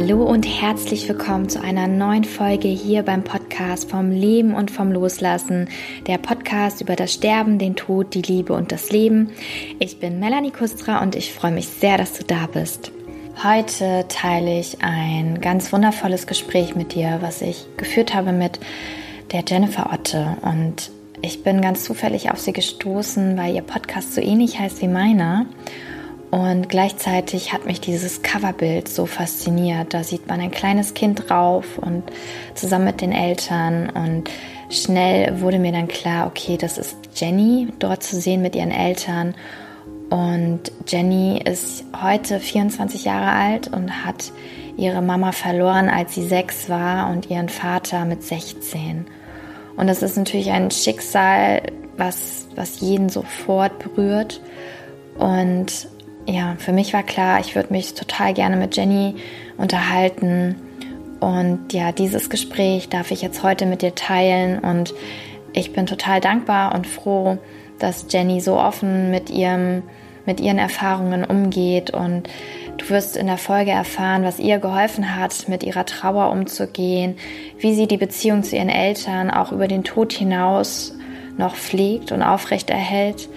Hallo und herzlich willkommen zu einer neuen Folge hier beim Podcast vom Leben und vom Loslassen. Der Podcast über das Sterben, den Tod, die Liebe und das Leben. Ich bin Melanie Kustra und ich freue mich sehr, dass du da bist. Heute teile ich ein ganz wundervolles Gespräch mit dir, was ich geführt habe mit der Jennifer Otte. Und ich bin ganz zufällig auf sie gestoßen, weil ihr Podcast so ähnlich heißt wie meiner. Und gleichzeitig hat mich dieses Coverbild so fasziniert. Da sieht man ein kleines Kind drauf und zusammen mit den Eltern. Und schnell wurde mir dann klar, okay, das ist Jenny dort zu sehen mit ihren Eltern. Und Jenny ist heute 24 Jahre alt und hat ihre Mama verloren, als sie sechs war und ihren Vater mit 16. Und das ist natürlich ein Schicksal, was, was jeden sofort berührt. Und ja, für mich war klar, ich würde mich total gerne mit Jenny unterhalten. Und ja, dieses Gespräch darf ich jetzt heute mit dir teilen. Und ich bin total dankbar und froh, dass Jenny so offen mit ihrem, mit ihren Erfahrungen umgeht. Und du wirst in der Folge erfahren, was ihr geholfen hat, mit ihrer Trauer umzugehen, wie sie die Beziehung zu ihren Eltern auch über den Tod hinaus noch pflegt und aufrechterhält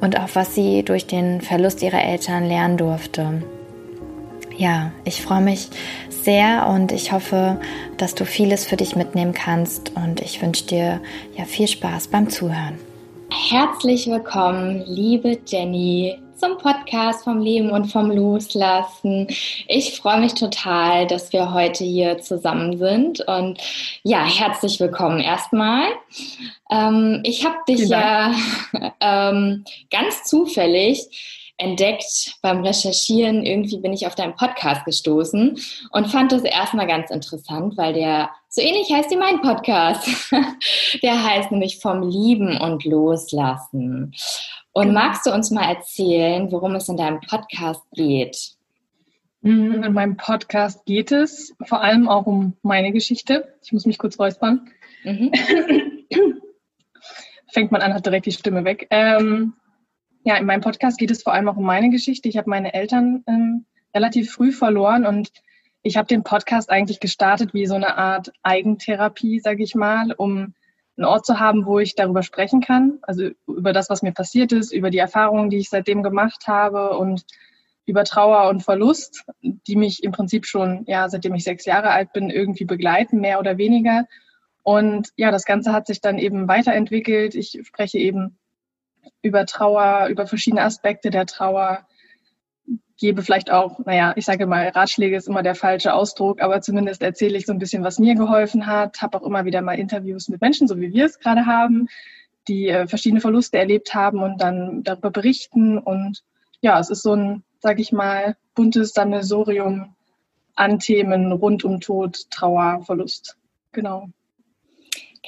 und auch was sie durch den Verlust ihrer Eltern lernen durfte. Ja, ich freue mich sehr und ich hoffe, dass du vieles für dich mitnehmen kannst und ich wünsche dir ja viel Spaß beim Zuhören. Herzlich willkommen, liebe Jenny zum Podcast vom Leben und vom Loslassen. Ich freue mich total, dass wir heute hier zusammen sind und ja, herzlich willkommen erstmal. Ähm, ich habe dich ja ähm, ganz zufällig entdeckt beim Recherchieren. Irgendwie bin ich auf deinen Podcast gestoßen und fand das erstmal ganz interessant, weil der so ähnlich heißt wie mein Podcast. der heißt nämlich vom Lieben und Loslassen. Und genau. magst du uns mal erzählen, worum es in deinem Podcast geht? Mm, in meinem Podcast geht es vor allem auch um meine Geschichte. Ich muss mich kurz räuspern. Mhm. Fängt man an, hat direkt die Stimme weg. Ähm, ja, in meinem Podcast geht es vor allem auch um meine Geschichte. Ich habe meine Eltern ähm, relativ früh verloren und ich habe den Podcast eigentlich gestartet wie so eine Art Eigentherapie, sage ich mal, um einen Ort zu haben, wo ich darüber sprechen kann, also über das, was mir passiert ist, über die Erfahrungen, die ich seitdem gemacht habe und über Trauer und Verlust, die mich im Prinzip schon, ja, seitdem ich sechs Jahre alt bin, irgendwie begleiten, mehr oder weniger. Und ja, das Ganze hat sich dann eben weiterentwickelt. Ich spreche eben über Trauer, über verschiedene Aspekte der Trauer, gebe vielleicht auch, naja, ich sage mal, Ratschläge ist immer der falsche Ausdruck, aber zumindest erzähle ich so ein bisschen, was mir geholfen hat, habe auch immer wieder mal Interviews mit Menschen, so wie wir es gerade haben, die äh, verschiedene Verluste erlebt haben und dann darüber berichten. Und ja, es ist so ein, sage ich mal, buntes Sammelsorium an Themen rund um Tod, Trauer, Verlust. Genau.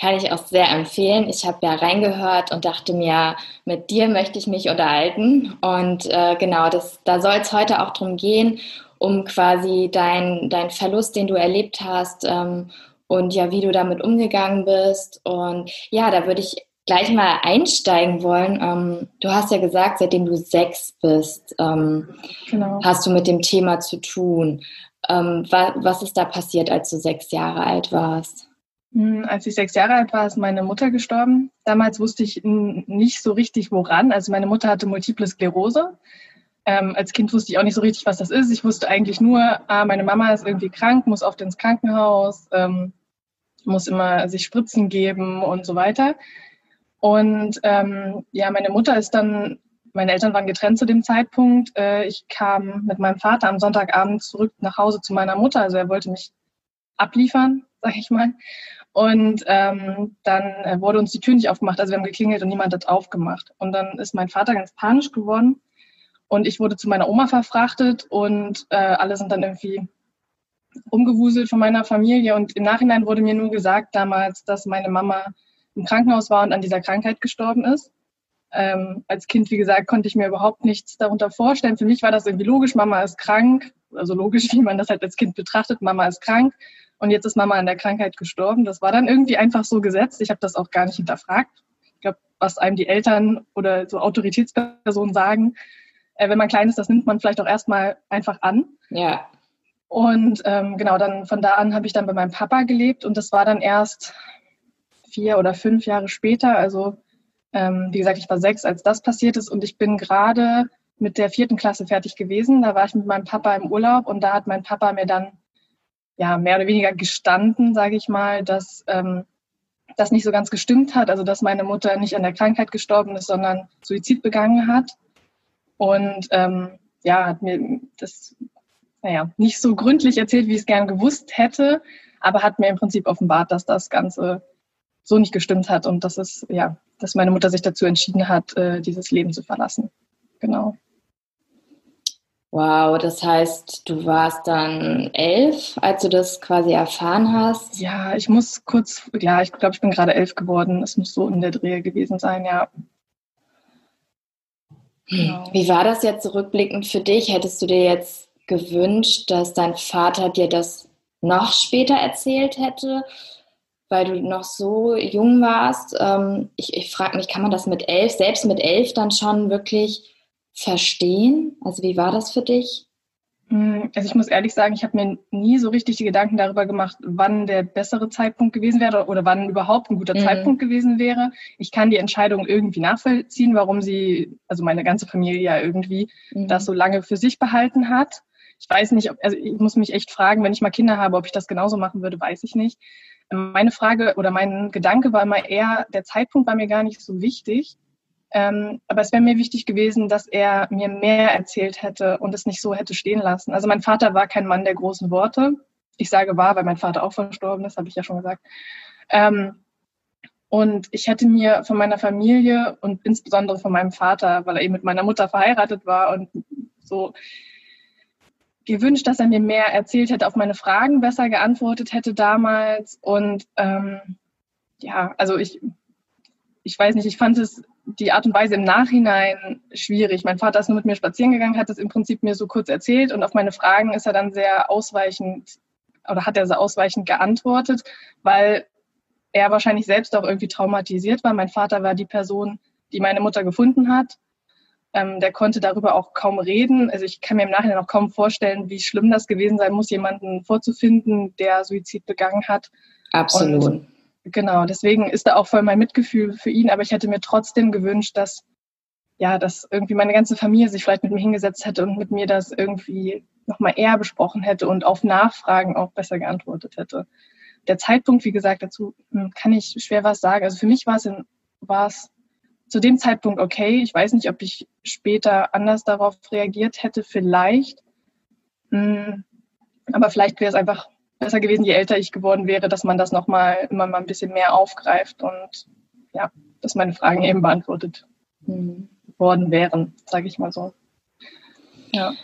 Kann ich auch sehr empfehlen. Ich habe ja reingehört und dachte mir, mit dir möchte ich mich unterhalten. Und äh, genau, das, da soll es heute auch darum gehen, um quasi dein, dein Verlust, den du erlebt hast ähm, und ja, wie du damit umgegangen bist. Und ja, da würde ich gleich mal einsteigen wollen. Ähm, du hast ja gesagt, seitdem du sechs bist, ähm, genau. hast du mit dem Thema zu tun. Ähm, wa was ist da passiert, als du sechs Jahre alt warst? Hm, als ich sechs Jahre alt war, ist meine Mutter gestorben. Damals wusste ich nicht so richtig, woran. Also meine Mutter hatte multiple Sklerose. Ähm, als Kind wusste ich auch nicht so richtig, was das ist. Ich wusste eigentlich nur, ah, meine Mama ist irgendwie krank, muss oft ins Krankenhaus, ähm, muss immer sich Spritzen geben und so weiter. Und ähm, ja, meine Mutter ist dann, meine Eltern waren getrennt zu dem Zeitpunkt. Äh, ich kam mit meinem Vater am Sonntagabend zurück nach Hause zu meiner Mutter. Also er wollte mich abliefern, sag ich mal. Und ähm, dann äh, wurde uns die Tür nicht aufgemacht. Also wir haben geklingelt und niemand hat aufgemacht. Und dann ist mein Vater ganz panisch geworden. Und ich wurde zu meiner Oma verfrachtet und äh, alle sind dann irgendwie umgewuselt von meiner Familie. Und im Nachhinein wurde mir nur gesagt damals, dass meine Mama im Krankenhaus war und an dieser Krankheit gestorben ist. Ähm, als Kind, wie gesagt, konnte ich mir überhaupt nichts darunter vorstellen. Für mich war das irgendwie logisch, Mama ist krank. Also logisch, wie man das halt als Kind betrachtet, Mama ist krank und jetzt ist Mama an der Krankheit gestorben. Das war dann irgendwie einfach so gesetzt. Ich habe das auch gar nicht hinterfragt. Ich glaube, was einem die Eltern oder so Autoritätspersonen sagen, äh, wenn man klein ist, das nimmt man vielleicht auch erstmal einfach an. Ja. Und ähm, genau, dann von da an habe ich dann bei meinem Papa gelebt und das war dann erst vier oder fünf Jahre später. Also ähm, wie gesagt, ich war sechs, als das passiert ist und ich bin gerade mit der vierten Klasse fertig gewesen. Da war ich mit meinem Papa im Urlaub und da hat mein Papa mir dann ja mehr oder weniger gestanden, sage ich mal, dass ähm, das nicht so ganz gestimmt hat. Also dass meine Mutter nicht an der Krankheit gestorben ist, sondern Suizid begangen hat. Und ähm, ja, hat mir das naja, nicht so gründlich erzählt, wie ich es gern gewusst hätte, aber hat mir im Prinzip offenbart, dass das Ganze so nicht gestimmt hat und dass es, ja, dass meine Mutter sich dazu entschieden hat, äh, dieses Leben zu verlassen. Genau. Wow, das heißt, du warst dann elf, als du das quasi erfahren hast? Ja, ich muss kurz, ja, ich glaube, ich bin gerade elf geworden. Es muss so in der Drehe gewesen sein, ja. Genau. Wie war das jetzt zurückblickend für dich? Hättest du dir jetzt gewünscht, dass dein Vater dir das noch später erzählt hätte, weil du noch so jung warst? Ähm, ich ich frage mich, kann man das mit elf, selbst mit elf dann schon wirklich verstehen? Also wie war das für dich? Hm, also ich muss ehrlich sagen, ich habe mir nie so richtig die Gedanken darüber gemacht, wann der bessere Zeitpunkt gewesen wäre oder wann überhaupt ein guter mhm. Zeitpunkt gewesen wäre. Ich kann die Entscheidung irgendwie nachvollziehen, warum sie, also meine ganze Familie ja irgendwie mhm. das so lange für sich behalten hat. Ich weiß nicht, ob, also ich muss mich echt fragen, wenn ich mal Kinder habe, ob ich das genauso machen würde, weiß ich nicht. Meine Frage oder mein Gedanke war immer eher, der Zeitpunkt war mir gar nicht so wichtig, ähm, aber es wäre mir wichtig gewesen, dass er mir mehr erzählt hätte und es nicht so hätte stehen lassen. Also mein Vater war kein Mann der großen Worte. Ich sage war, weil mein Vater auch verstorben ist, habe ich ja schon gesagt. Ähm, und ich hätte mir von meiner Familie und insbesondere von meinem Vater, weil er eben mit meiner Mutter verheiratet war und so gewünscht, dass er mir mehr erzählt hätte, auf meine Fragen besser geantwortet hätte damals. Und ähm, ja, also ich, ich weiß nicht, ich fand es die Art und Weise im Nachhinein schwierig. Mein Vater ist nur mit mir spazieren gegangen, hat es im Prinzip mir so kurz erzählt und auf meine Fragen ist er dann sehr ausweichend oder hat er sehr ausweichend geantwortet, weil er wahrscheinlich selbst auch irgendwie traumatisiert war. Mein Vater war die Person, die meine Mutter gefunden hat. Ähm, der konnte darüber auch kaum reden. Also ich kann mir im Nachhinein auch kaum vorstellen, wie schlimm das gewesen sein muss, jemanden vorzufinden, der Suizid begangen hat. Absolut. Und Genau, deswegen ist da auch voll mein Mitgefühl für ihn, aber ich hätte mir trotzdem gewünscht, dass ja, dass irgendwie meine ganze Familie sich vielleicht mit mir hingesetzt hätte und mit mir das irgendwie nochmal eher besprochen hätte und auf Nachfragen auch besser geantwortet hätte. Der Zeitpunkt, wie gesagt, dazu hm, kann ich schwer was sagen. Also für mich war es, in, war es zu dem Zeitpunkt okay. Ich weiß nicht, ob ich später anders darauf reagiert hätte, vielleicht. Hm, aber vielleicht wäre es einfach besser gewesen, je älter ich geworden wäre, dass man das nochmal immer mal ein bisschen mehr aufgreift und ja, dass meine Fragen eben beantwortet mhm. worden wären, sage ich mal so. Ja.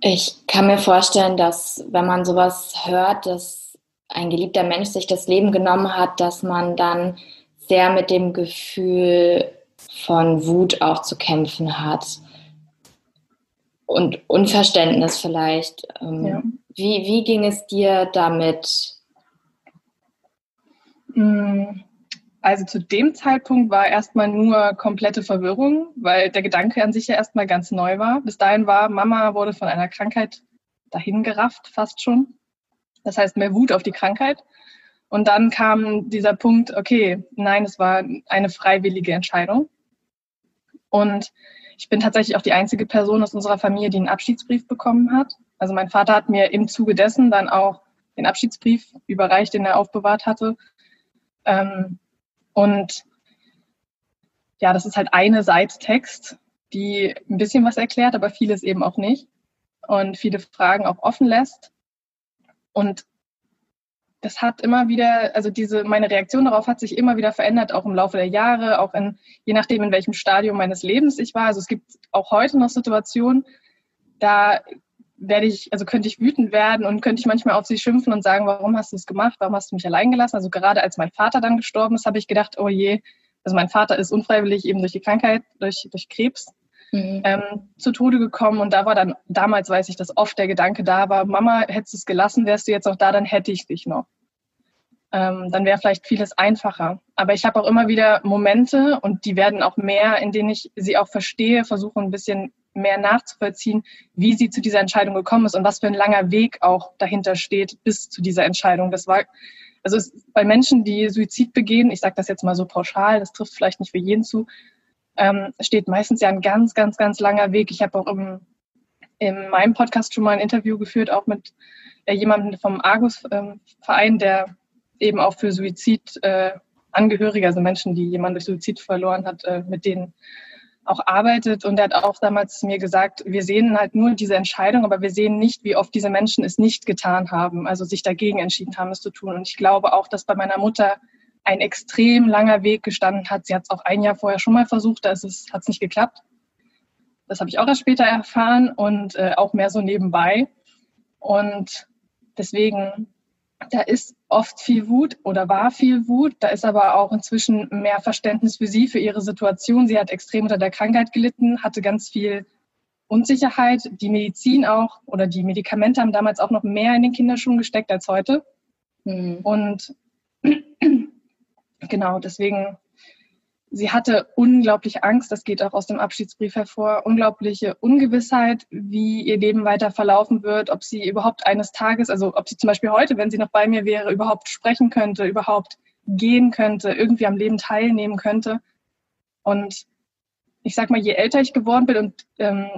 Ich kann mir vorstellen, dass wenn man sowas hört, dass ein geliebter Mensch sich das Leben genommen hat, dass man dann sehr mit dem Gefühl von Wut auch zu kämpfen hat und Unverständnis vielleicht. Ähm, ja. Wie, wie ging es dir damit? Hm, also zu dem Zeitpunkt war erstmal nur komplette Verwirrung, weil der Gedanke an sich ja erstmal ganz neu war. Bis dahin war, Mama wurde von einer Krankheit dahingerafft, fast schon. Das heißt, mehr Wut auf die Krankheit. Und dann kam dieser Punkt, okay, nein, es war eine freiwillige Entscheidung. Und ich bin tatsächlich auch die einzige Person aus unserer Familie, die einen Abschiedsbrief bekommen hat. Also mein Vater hat mir im Zuge dessen dann auch den Abschiedsbrief überreicht, den er aufbewahrt hatte. Ähm, und ja, das ist halt eine Seite Text, die ein bisschen was erklärt, aber vieles eben auch nicht. Und viele Fragen auch offen lässt. Und das hat immer wieder, also diese, meine Reaktion darauf hat sich immer wieder verändert, auch im Laufe der Jahre, auch in, je nachdem, in welchem Stadium meines Lebens ich war. Also es gibt auch heute noch Situationen, da werde ich, also könnte ich wütend werden und könnte ich manchmal auf sie schimpfen und sagen, warum hast du es gemacht? Warum hast du mich allein gelassen? Also gerade als mein Vater dann gestorben ist, habe ich gedacht, oh je, also mein Vater ist unfreiwillig eben durch die Krankheit, durch, durch Krebs mhm. ähm, zu Tode gekommen. Und da war dann, damals weiß ich, dass oft der Gedanke da war, Mama, hättest du es gelassen, wärst du jetzt noch da, dann hätte ich dich noch. Ähm, dann wäre vielleicht vieles einfacher. Aber ich habe auch immer wieder Momente und die werden auch mehr, in denen ich sie auch verstehe, versuche ein bisschen mehr nachzuvollziehen, wie sie zu dieser Entscheidung gekommen ist und was für ein langer Weg auch dahinter steht bis zu dieser Entscheidung. Das war, also es, bei Menschen, die Suizid begehen, ich sage das jetzt mal so pauschal, das trifft vielleicht nicht für jeden zu, ähm, steht meistens ja ein ganz, ganz, ganz langer Weg. Ich habe auch im, in meinem Podcast schon mal ein Interview geführt, auch mit äh, jemandem vom Argus-Verein, ähm, der eben auch für Suizid äh, also Menschen, die jemand durch Suizid verloren hat, äh, mit denen auch arbeitet. Und er hat auch damals mir gesagt, wir sehen halt nur diese Entscheidung, aber wir sehen nicht, wie oft diese Menschen es nicht getan haben, also sich dagegen entschieden haben, es zu tun. Und ich glaube auch, dass bei meiner Mutter ein extrem langer Weg gestanden hat. Sie hat es auch ein Jahr vorher schon mal versucht, da hat es nicht geklappt. Das habe ich auch erst später erfahren und äh, auch mehr so nebenbei. Und deswegen da ist oft viel Wut oder war viel Wut. Da ist aber auch inzwischen mehr Verständnis für sie, für ihre Situation. Sie hat extrem unter der Krankheit gelitten, hatte ganz viel Unsicherheit. Die Medizin auch oder die Medikamente haben damals auch noch mehr in den Kinderschuhen gesteckt als heute. Mhm. Und genau, deswegen Sie hatte unglaublich Angst, das geht auch aus dem Abschiedsbrief hervor, unglaubliche Ungewissheit, wie ihr Leben weiter verlaufen wird, ob sie überhaupt eines Tages, also ob sie zum Beispiel heute, wenn sie noch bei mir wäre, überhaupt sprechen könnte, überhaupt gehen könnte, irgendwie am Leben teilnehmen könnte. Und ich sag mal, je älter ich geworden bin und ähm,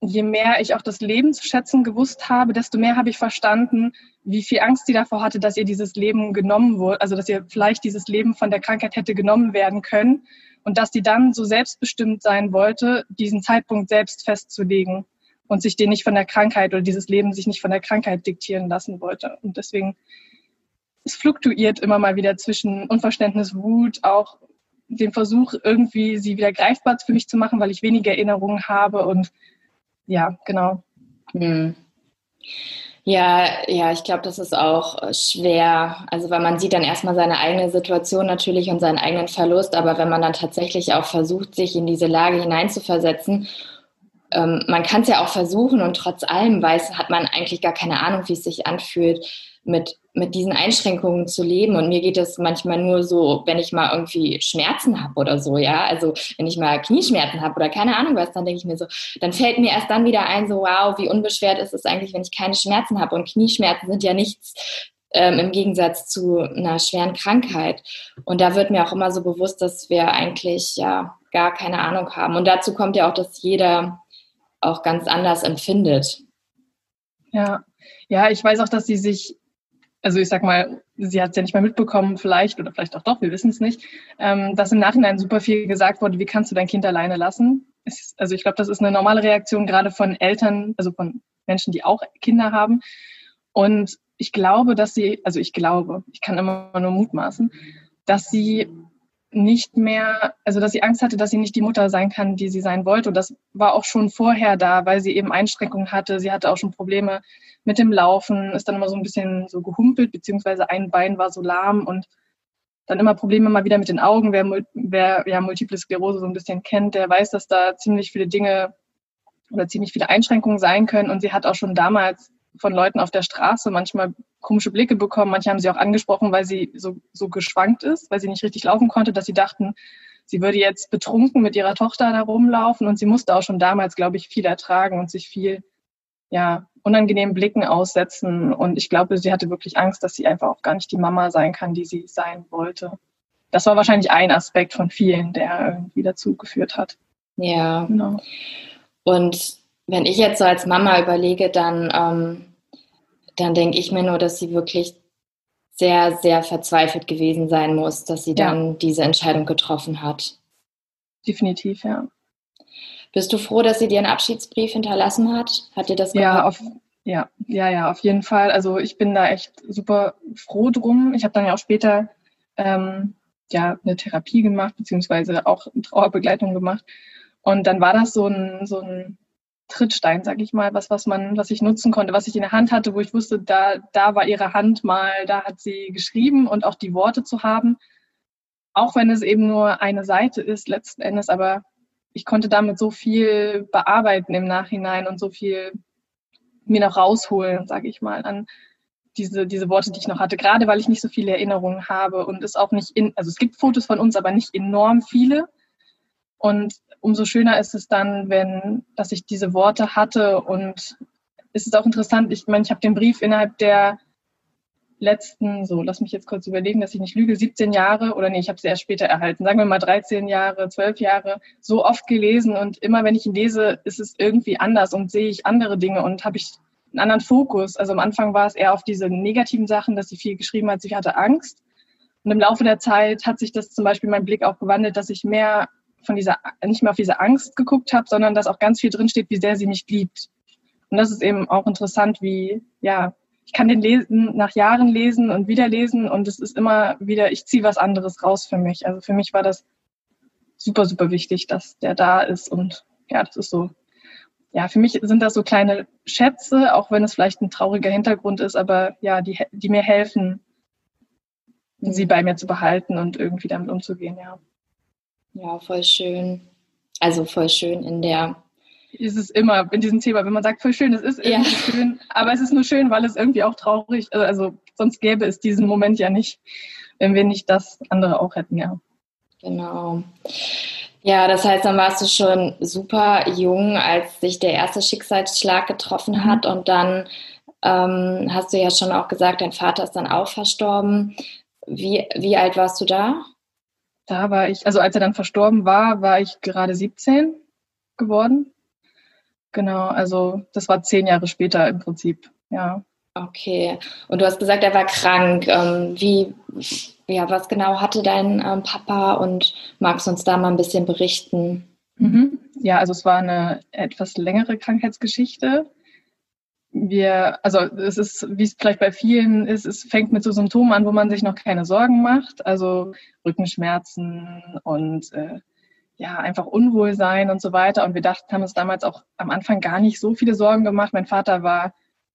je mehr ich auch das Leben zu schätzen gewusst habe, desto mehr habe ich verstanden, wie viel Angst sie davor hatte, dass ihr dieses Leben genommen wurde, also dass ihr vielleicht dieses Leben von der Krankheit hätte genommen werden können und dass sie dann so selbstbestimmt sein wollte, diesen Zeitpunkt selbst festzulegen und sich den nicht von der Krankheit oder dieses Leben sich nicht von der Krankheit diktieren lassen wollte. Und deswegen, es fluktuiert immer mal wieder zwischen Unverständnis, Wut, auch dem Versuch, irgendwie sie wieder greifbar für mich zu machen, weil ich weniger Erinnerungen habe und ja, genau. Hm. Ja, ja, ich glaube, das ist auch äh, schwer. Also, weil man sieht dann erstmal seine eigene Situation natürlich und seinen eigenen Verlust, aber wenn man dann tatsächlich auch versucht, sich in diese Lage hineinzuversetzen, ähm, man kann es ja auch versuchen und trotz allem weiß, hat man eigentlich gar keine Ahnung, wie es sich anfühlt, mit, mit diesen Einschränkungen zu leben. Und mir geht es manchmal nur so, wenn ich mal irgendwie Schmerzen habe oder so, ja. Also wenn ich mal Knieschmerzen habe oder keine Ahnung was, dann denke ich mir so, dann fällt mir erst dann wieder ein, so wow, wie unbeschwert ist es eigentlich, wenn ich keine Schmerzen habe. Und Knieschmerzen sind ja nichts ähm, im Gegensatz zu einer schweren Krankheit. Und da wird mir auch immer so bewusst, dass wir eigentlich ja gar keine Ahnung haben. Und dazu kommt ja auch, dass jeder auch ganz anders empfindet. Ja, ja, ich weiß auch, dass sie sich also ich sag mal, sie hat es ja nicht mehr mitbekommen, vielleicht oder vielleicht auch doch, wir wissen es nicht, ähm, dass im Nachhinein super viel gesagt wurde, wie kannst du dein Kind alleine lassen? Ist, also ich glaube, das ist eine normale Reaktion gerade von Eltern, also von Menschen, die auch Kinder haben. Und ich glaube, dass sie, also ich glaube, ich kann immer nur mutmaßen, dass sie nicht mehr, also dass sie Angst hatte, dass sie nicht die Mutter sein kann, die sie sein wollte. Und das war auch schon vorher da, weil sie eben Einschränkungen hatte. Sie hatte auch schon Probleme mit dem Laufen, ist dann immer so ein bisschen so gehumpelt, beziehungsweise ein Bein war so lahm und dann immer Probleme mal wieder mit den Augen. Wer, wer ja Multiple Sklerose so ein bisschen kennt, der weiß, dass da ziemlich viele Dinge oder ziemlich viele Einschränkungen sein können. Und sie hat auch schon damals von Leuten auf der Straße manchmal komische Blicke bekommen. Manche haben sie auch angesprochen, weil sie so, so geschwankt ist, weil sie nicht richtig laufen konnte, dass sie dachten, sie würde jetzt betrunken mit ihrer Tochter da rumlaufen. Und sie musste auch schon damals, glaube ich, viel ertragen und sich viel ja, unangenehmen Blicken aussetzen. Und ich glaube, sie hatte wirklich Angst, dass sie einfach auch gar nicht die Mama sein kann, die sie sein wollte. Das war wahrscheinlich ein Aspekt von vielen, der irgendwie dazu geführt hat. Ja. Genau. Und wenn ich jetzt so als Mama überlege, dann, ähm, dann denke ich mir nur, dass sie wirklich sehr, sehr verzweifelt gewesen sein muss, dass sie ja. dann diese Entscheidung getroffen hat. Definitiv, ja. Bist du froh, dass sie dir einen Abschiedsbrief hinterlassen hat? Hat dir das ja, auf, ja, ja, ja, auf jeden Fall. Also ich bin da echt super froh drum. Ich habe dann ja auch später ähm, ja eine Therapie gemacht, beziehungsweise auch eine Trauerbegleitung gemacht. Und dann war das so ein, so ein Trittstein, sag ich mal, was, was man, was ich nutzen konnte, was ich in der Hand hatte, wo ich wusste, da, da war ihre Hand mal, da hat sie geschrieben und auch die Worte zu haben. Auch wenn es eben nur eine Seite ist, letzten Endes, aber ich konnte damit so viel bearbeiten im Nachhinein und so viel mir noch rausholen, sage ich mal, an diese, diese Worte, die ich noch hatte, gerade weil ich nicht so viele Erinnerungen habe und es auch nicht in, also es gibt Fotos von uns, aber nicht enorm viele. Und umso schöner ist es dann, wenn, dass ich diese Worte hatte und es ist auch interessant, ich meine, ich habe den Brief innerhalb der letzten, so, lass mich jetzt kurz überlegen, dass ich nicht lüge, 17 Jahre oder nee, ich habe sie erst später erhalten, sagen wir mal 13 Jahre, 12 Jahre, so oft gelesen und immer wenn ich ihn lese, ist es irgendwie anders und sehe ich andere Dinge und habe ich einen anderen Fokus. Also am Anfang war es eher auf diese negativen Sachen, dass sie viel geschrieben hat, sie hatte Angst. Und im Laufe der Zeit hat sich das zum Beispiel mein Blick auch gewandelt, dass ich mehr von dieser, nicht mehr auf diese Angst geguckt habe, sondern dass auch ganz viel drinsteht, wie sehr sie mich liebt. Und das ist eben auch interessant, wie, ja, ich kann den lesen, nach Jahren lesen und wieder lesen und es ist immer wieder, ich ziehe was anderes raus für mich. Also für mich war das super, super wichtig, dass der da ist und ja, das ist so. Ja, für mich sind das so kleine Schätze, auch wenn es vielleicht ein trauriger Hintergrund ist, aber ja, die, die mir helfen, sie bei mir zu behalten und irgendwie damit umzugehen, ja. Ja, voll schön. Also voll schön in der ist es immer in diesem Thema, wenn man sagt, voll schön, es ist irgendwie ja. schön, aber es ist nur schön, weil es irgendwie auch traurig, äh, also sonst gäbe es diesen Moment ja nicht, wenn wir nicht das andere auch hätten, ja. Genau. Ja, das heißt, dann warst du schon super jung, als sich der erste Schicksalsschlag getroffen mhm. hat und dann ähm, hast du ja schon auch gesagt, dein Vater ist dann auch verstorben. Wie, wie alt warst du da? Da war ich, also als er dann verstorben war, war ich gerade 17 geworden. Genau, also das war zehn Jahre später im Prinzip, ja. Okay. Und du hast gesagt, er war krank. Ähm, wie, ja, was genau hatte dein ähm, Papa und magst du uns da mal ein bisschen berichten? Mhm. Ja, also es war eine etwas längere Krankheitsgeschichte. Wir, also es ist, wie es vielleicht bei vielen ist, es fängt mit so Symptomen an, wo man sich noch keine Sorgen macht. Also Rückenschmerzen und äh, ja, einfach Unwohlsein und so weiter. Und wir dachten, haben uns damals auch am Anfang gar nicht so viele Sorgen gemacht. Mein Vater war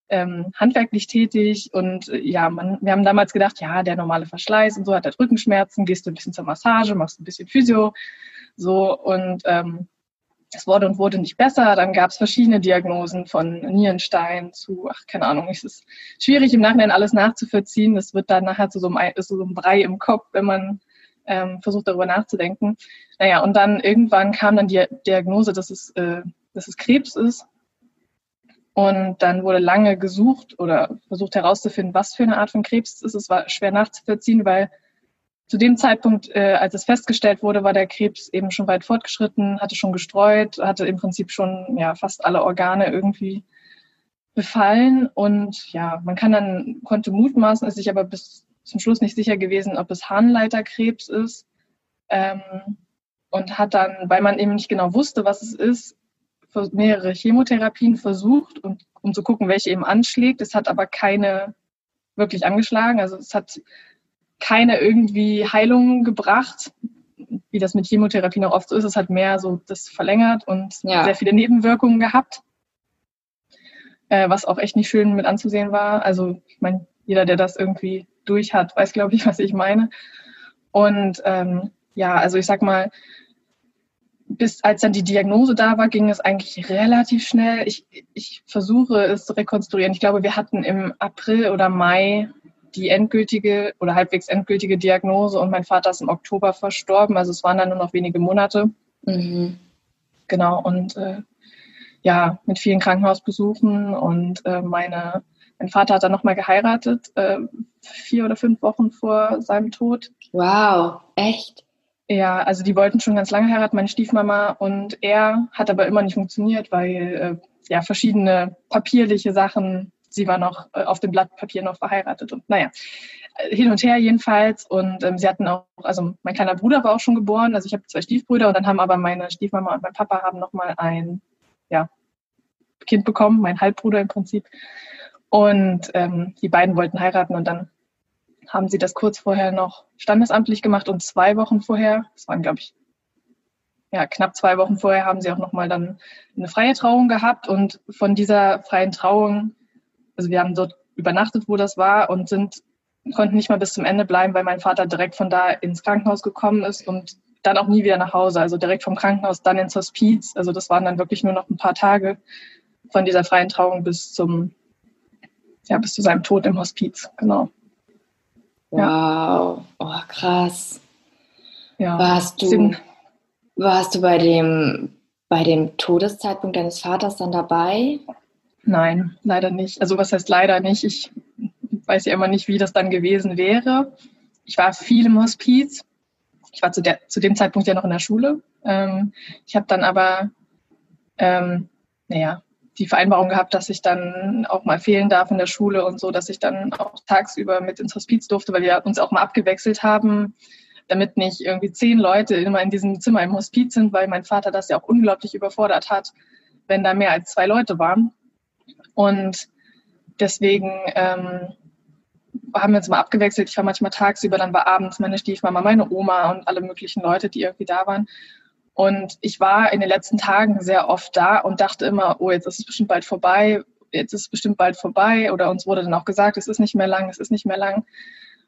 ähm, handwerklich tätig und äh, ja, man, wir haben damals gedacht, ja, der normale Verschleiß und so hat er Rückenschmerzen, gehst du ein bisschen zur Massage, machst ein bisschen Physio, so und ähm, es wurde und wurde nicht besser. Dann gab es verschiedene Diagnosen von Nierenstein zu, ach, keine Ahnung, es ist schwierig im Nachhinein alles nachzuvollziehen. Das wird dann nachher zu so einem, so ein Brei im Kopf, wenn man ähm, versucht darüber nachzudenken. Naja, und dann irgendwann kam dann die Diagnose, dass es, äh, dass es Krebs ist. Und dann wurde lange gesucht oder versucht herauszufinden, was für eine Art von Krebs es ist. Es war schwer nachzuvollziehen, weil zu dem Zeitpunkt, äh, als es festgestellt wurde, war der Krebs eben schon weit fortgeschritten, hatte schon gestreut, hatte im Prinzip schon ja fast alle Organe irgendwie befallen. Und ja, man kann dann, konnte mutmaßen, ist sich aber bis zum Schluss nicht sicher gewesen, ob es Harnleiterkrebs ist. Ähm, und hat dann, weil man eben nicht genau wusste, was es ist, mehrere Chemotherapien versucht, und, um zu gucken, welche eben anschlägt. Es hat aber keine wirklich angeschlagen. Also es hat keine irgendwie Heilung gebracht, wie das mit Chemotherapie noch oft so ist. Es hat mehr so das verlängert und ja. sehr viele Nebenwirkungen gehabt, äh, was auch echt nicht schön mit anzusehen war. Also ich meine, jeder, der das irgendwie durch hat, weiß, glaube ich, was ich meine. Und ähm, ja, also ich sag mal, bis als dann die Diagnose da war, ging es eigentlich relativ schnell. Ich, ich versuche es zu rekonstruieren. Ich glaube, wir hatten im April oder Mai die endgültige oder halbwegs endgültige Diagnose und mein Vater ist im Oktober verstorben. Also es waren dann nur noch wenige Monate. Mhm. Genau, und äh, ja, mit vielen Krankenhausbesuchen und äh, meine mein Vater hat dann nochmal geheiratet, äh, vier oder fünf Wochen vor seinem Tod. Wow, echt? Ja, also die wollten schon ganz lange heiraten, meine Stiefmama und er hat aber immer nicht funktioniert, weil äh, ja verschiedene papierliche Sachen, sie war noch äh, auf dem Blatt Papier noch verheiratet und naja, äh, hin und her jedenfalls und ähm, sie hatten auch, also mein kleiner Bruder war auch schon geboren, also ich habe zwei Stiefbrüder und dann haben aber meine Stiefmama und mein Papa haben nochmal ein ja, Kind bekommen, mein Halbbruder im Prinzip. Und ähm, die beiden wollten heiraten und dann haben sie das kurz vorher noch standesamtlich gemacht und zwei Wochen vorher, das waren glaube ich ja knapp zwei Wochen vorher, haben sie auch nochmal dann eine freie Trauung gehabt und von dieser freien Trauung, also wir haben dort übernachtet, wo das war und sind konnten nicht mal bis zum Ende bleiben, weil mein Vater direkt von da ins Krankenhaus gekommen ist und dann auch nie wieder nach Hause, also direkt vom Krankenhaus dann ins Hospiz. Also das waren dann wirklich nur noch ein paar Tage von dieser freien Trauung bis zum ja, bis zu seinem Tod im Hospiz, genau. Wow, oh krass. Ja. Warst du, Warst du bei dem, bei dem Todeszeitpunkt deines Vaters dann dabei? Nein, leider nicht. Also was heißt leider nicht? Ich weiß ja immer nicht, wie das dann gewesen wäre. Ich war viel im Hospiz. Ich war zu, der, zu dem Zeitpunkt ja noch in der Schule. Ähm, ich habe dann aber, ähm, naja, die Vereinbarung gehabt, dass ich dann auch mal fehlen darf in der Schule und so, dass ich dann auch tagsüber mit ins Hospiz durfte, weil wir uns auch mal abgewechselt haben, damit nicht irgendwie zehn Leute immer in diesem Zimmer im Hospiz sind, weil mein Vater das ja auch unglaublich überfordert hat, wenn da mehr als zwei Leute waren. Und deswegen ähm, haben wir uns mal abgewechselt. Ich war manchmal tagsüber, dann war abends meine Stiefmama, meine Oma und alle möglichen Leute, die irgendwie da waren. Und ich war in den letzten Tagen sehr oft da und dachte immer, oh, jetzt ist es bestimmt bald vorbei, jetzt ist es bestimmt bald vorbei. Oder uns wurde dann auch gesagt, es ist nicht mehr lang, es ist nicht mehr lang.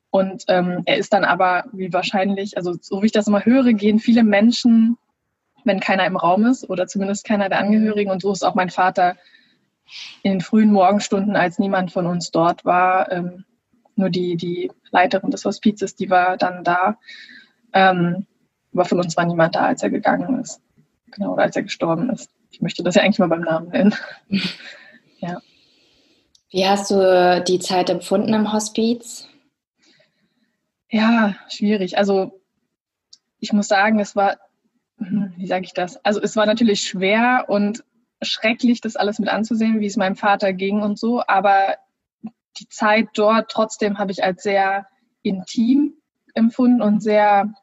Und ähm, er ist dann aber, wie wahrscheinlich, also so wie ich das immer höre, gehen viele Menschen, wenn keiner im Raum ist oder zumindest keiner der Angehörigen. Und so ist auch mein Vater in den frühen Morgenstunden, als niemand von uns dort war, ähm, nur die, die Leiterin des Hospizes, die war dann da. Ähm, aber von uns war niemand da, als er gegangen ist. Genau, oder als er gestorben ist. Ich möchte das ja eigentlich mal beim Namen nennen. ja. Wie hast du die Zeit empfunden im Hospiz? Ja, schwierig. Also ich muss sagen, es war, hm, wie sage ich das? Also es war natürlich schwer und schrecklich, das alles mit anzusehen, wie es meinem Vater ging und so. Aber die Zeit dort trotzdem habe ich als sehr intim empfunden und sehr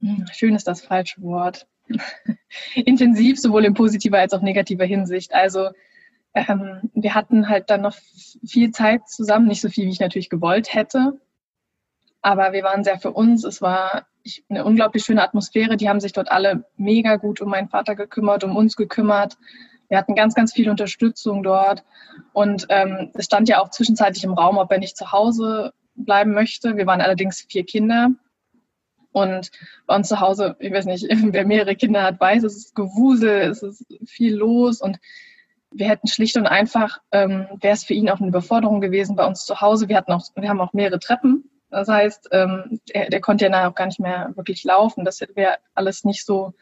hm, schön ist das falsche Wort. Intensiv, sowohl in positiver als auch negativer Hinsicht. Also ähm, wir hatten halt dann noch viel Zeit zusammen, nicht so viel, wie ich natürlich gewollt hätte. Aber wir waren sehr für uns. Es war eine unglaublich schöne Atmosphäre. Die haben sich dort alle mega gut um meinen Vater gekümmert, um uns gekümmert. Wir hatten ganz, ganz viel Unterstützung dort. Und ähm, es stand ja auch zwischenzeitlich im Raum, ob er nicht zu Hause bleiben möchte. Wir waren allerdings vier Kinder. Und bei uns zu Hause, ich weiß nicht, wer mehrere Kinder hat, weiß, es ist Gewusel, es ist viel los und wir hätten schlicht und einfach, ähm, wäre es für ihn auch eine Überforderung gewesen bei uns zu Hause. Wir hatten auch, wir haben auch mehrere Treppen. Das heißt, ähm, der, der konnte ja nachher auch gar nicht mehr wirklich laufen. Das wäre alles nicht so,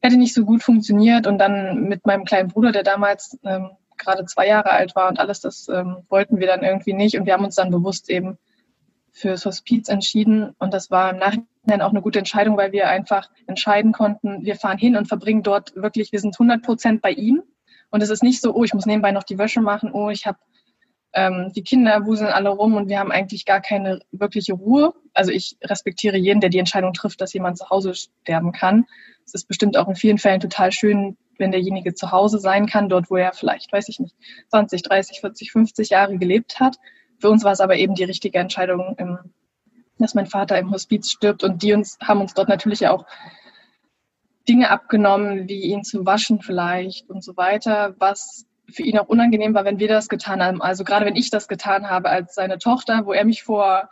hätte nicht so gut funktioniert. Und dann mit meinem kleinen Bruder, der damals ähm, gerade zwei Jahre alt war und alles, das ähm, wollten wir dann irgendwie nicht. Und wir haben uns dann bewusst eben fürs Hospiz entschieden. Und das war im Nachhinein auch eine gute Entscheidung, weil wir einfach entscheiden konnten, wir fahren hin und verbringen dort wirklich, wir sind 100 Prozent bei ihm. Und es ist nicht so, oh, ich muss nebenbei noch die Wäsche machen, oh, ich habe ähm, die Kinder wuseln alle rum und wir haben eigentlich gar keine wirkliche Ruhe. Also ich respektiere jeden, der die Entscheidung trifft, dass jemand zu Hause sterben kann. Es ist bestimmt auch in vielen Fällen total schön, wenn derjenige zu Hause sein kann, dort, wo er vielleicht, weiß ich nicht, 20, 30, 40, 50 Jahre gelebt hat. Für uns war es aber eben die richtige Entscheidung, dass mein Vater im Hospiz stirbt und die uns haben uns dort natürlich auch Dinge abgenommen, wie ihn zu waschen vielleicht und so weiter, was für ihn auch unangenehm war, wenn wir das getan haben. Also gerade wenn ich das getan habe als seine Tochter, wo er mich vor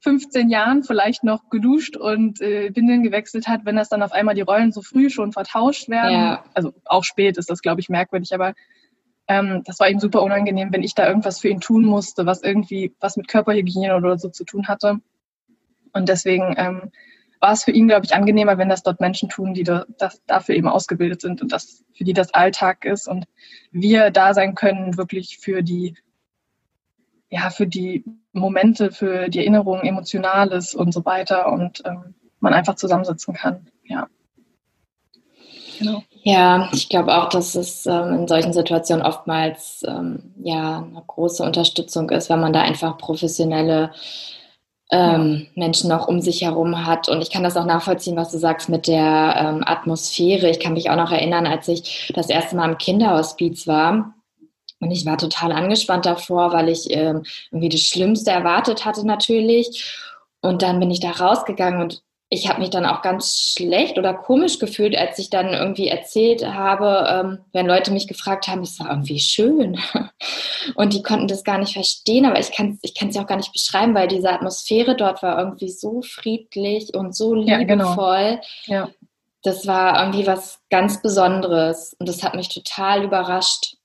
15 Jahren vielleicht noch geduscht und äh, Windeln gewechselt hat, wenn das dann auf einmal die Rollen so früh schon vertauscht werden. Ja. Also auch spät ist das, glaube ich, merkwürdig, aber ähm, das war ihm super unangenehm, wenn ich da irgendwas für ihn tun musste, was irgendwie was mit Körperhygiene oder so zu tun hatte. Und deswegen ähm, war es für ihn, glaube ich, angenehmer, wenn das dort Menschen tun, die da, das, dafür eben ausgebildet sind und das für die das Alltag ist und wir da sein können, wirklich für die ja, für die Momente, für die Erinnerungen, Emotionales und so weiter und ähm, man einfach zusammensitzen kann. Ja. Genau. Ja, ich glaube auch, dass es ähm, in solchen Situationen oftmals ähm, ja eine große Unterstützung ist, wenn man da einfach professionelle ähm, Menschen noch um sich herum hat. Und ich kann das auch nachvollziehen, was du sagst mit der ähm, Atmosphäre. Ich kann mich auch noch erinnern, als ich das erste Mal im Kinderhospiz war. Und ich war total angespannt davor, weil ich ähm, irgendwie das Schlimmste erwartet hatte natürlich. Und dann bin ich da rausgegangen und ich habe mich dann auch ganz schlecht oder komisch gefühlt, als ich dann irgendwie erzählt habe, ähm, wenn Leute mich gefragt haben, es war irgendwie schön. Und die konnten das gar nicht verstehen, aber ich kann es ich ja auch gar nicht beschreiben, weil diese Atmosphäre dort war irgendwie so friedlich und so liebevoll. Ja, genau. ja. Das war irgendwie was ganz Besonderes und das hat mich total überrascht.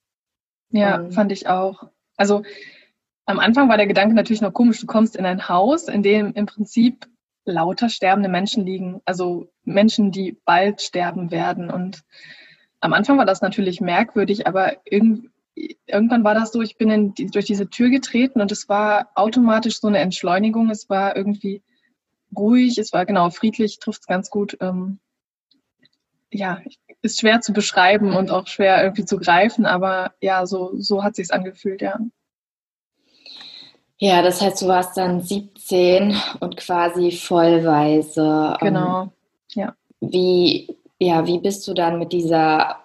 Ja, und fand ich auch. Also am Anfang war der Gedanke natürlich noch komisch, du kommst in ein Haus, in dem im Prinzip lauter sterbende Menschen liegen. Also Menschen, die bald sterben werden. Und am Anfang war das natürlich merkwürdig, aber irgendwann war das so, ich bin in, durch diese Tür getreten und es war automatisch so eine Entschleunigung. Es war irgendwie ruhig, es war genau friedlich, trifft es ganz gut. Ähm, ja, ist schwer zu beschreiben und auch schwer irgendwie zu greifen, aber ja, so, so hat sich's angefühlt, ja. Ja, das heißt, du warst dann 17 und quasi vollweise. Ähm, genau, ja. Wie, ja, wie bist du dann mit dieser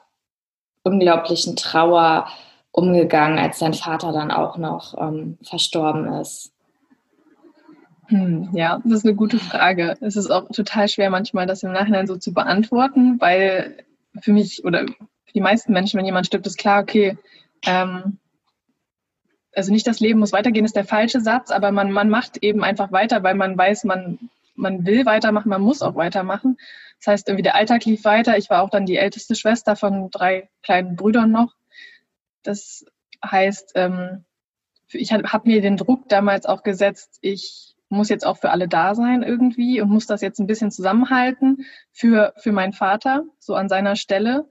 unglaublichen Trauer umgegangen, als dein Vater dann auch noch ähm, verstorben ist? Hm, ja, das ist eine gute Frage. Es ist auch total schwer manchmal, das im Nachhinein so zu beantworten, weil für mich oder für die meisten Menschen, wenn jemand stirbt, ist klar, okay, ähm, also nicht das Leben muss weitergehen, ist der falsche Satz, aber man, man macht eben einfach weiter, weil man weiß, man, man will weitermachen, man muss auch weitermachen. Das heißt, irgendwie der Alltag lief weiter. Ich war auch dann die älteste Schwester von drei kleinen Brüdern noch. Das heißt, ähm, ich habe hab mir den Druck damals auch gesetzt, ich muss jetzt auch für alle da sein irgendwie und muss das jetzt ein bisschen zusammenhalten für, für meinen Vater, so an seiner Stelle.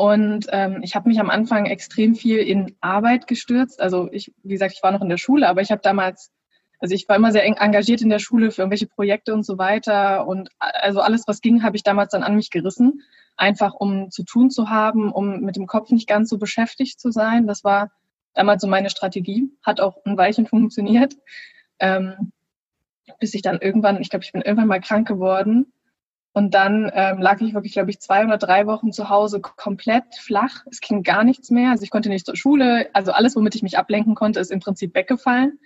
Und ähm, ich habe mich am Anfang extrem viel in Arbeit gestürzt. Also ich, wie gesagt, ich war noch in der Schule, aber ich habe damals, also ich war immer sehr eng engagiert in der Schule für irgendwelche Projekte und so weiter. Und also alles, was ging, habe ich damals dann an mich gerissen einfach um zu tun zu haben, um mit dem Kopf nicht ganz so beschäftigt zu sein. Das war damals so meine Strategie, hat auch ein Weilchen funktioniert. Ähm, bis ich dann irgendwann, ich glaube, ich bin irgendwann mal krank geworden. Und dann ähm, lag ich wirklich, glaube ich, zwei oder drei Wochen zu Hause komplett flach. Es ging gar nichts mehr. Also ich konnte nicht zur Schule. Also alles, womit ich mich ablenken konnte, ist im Prinzip weggefallen.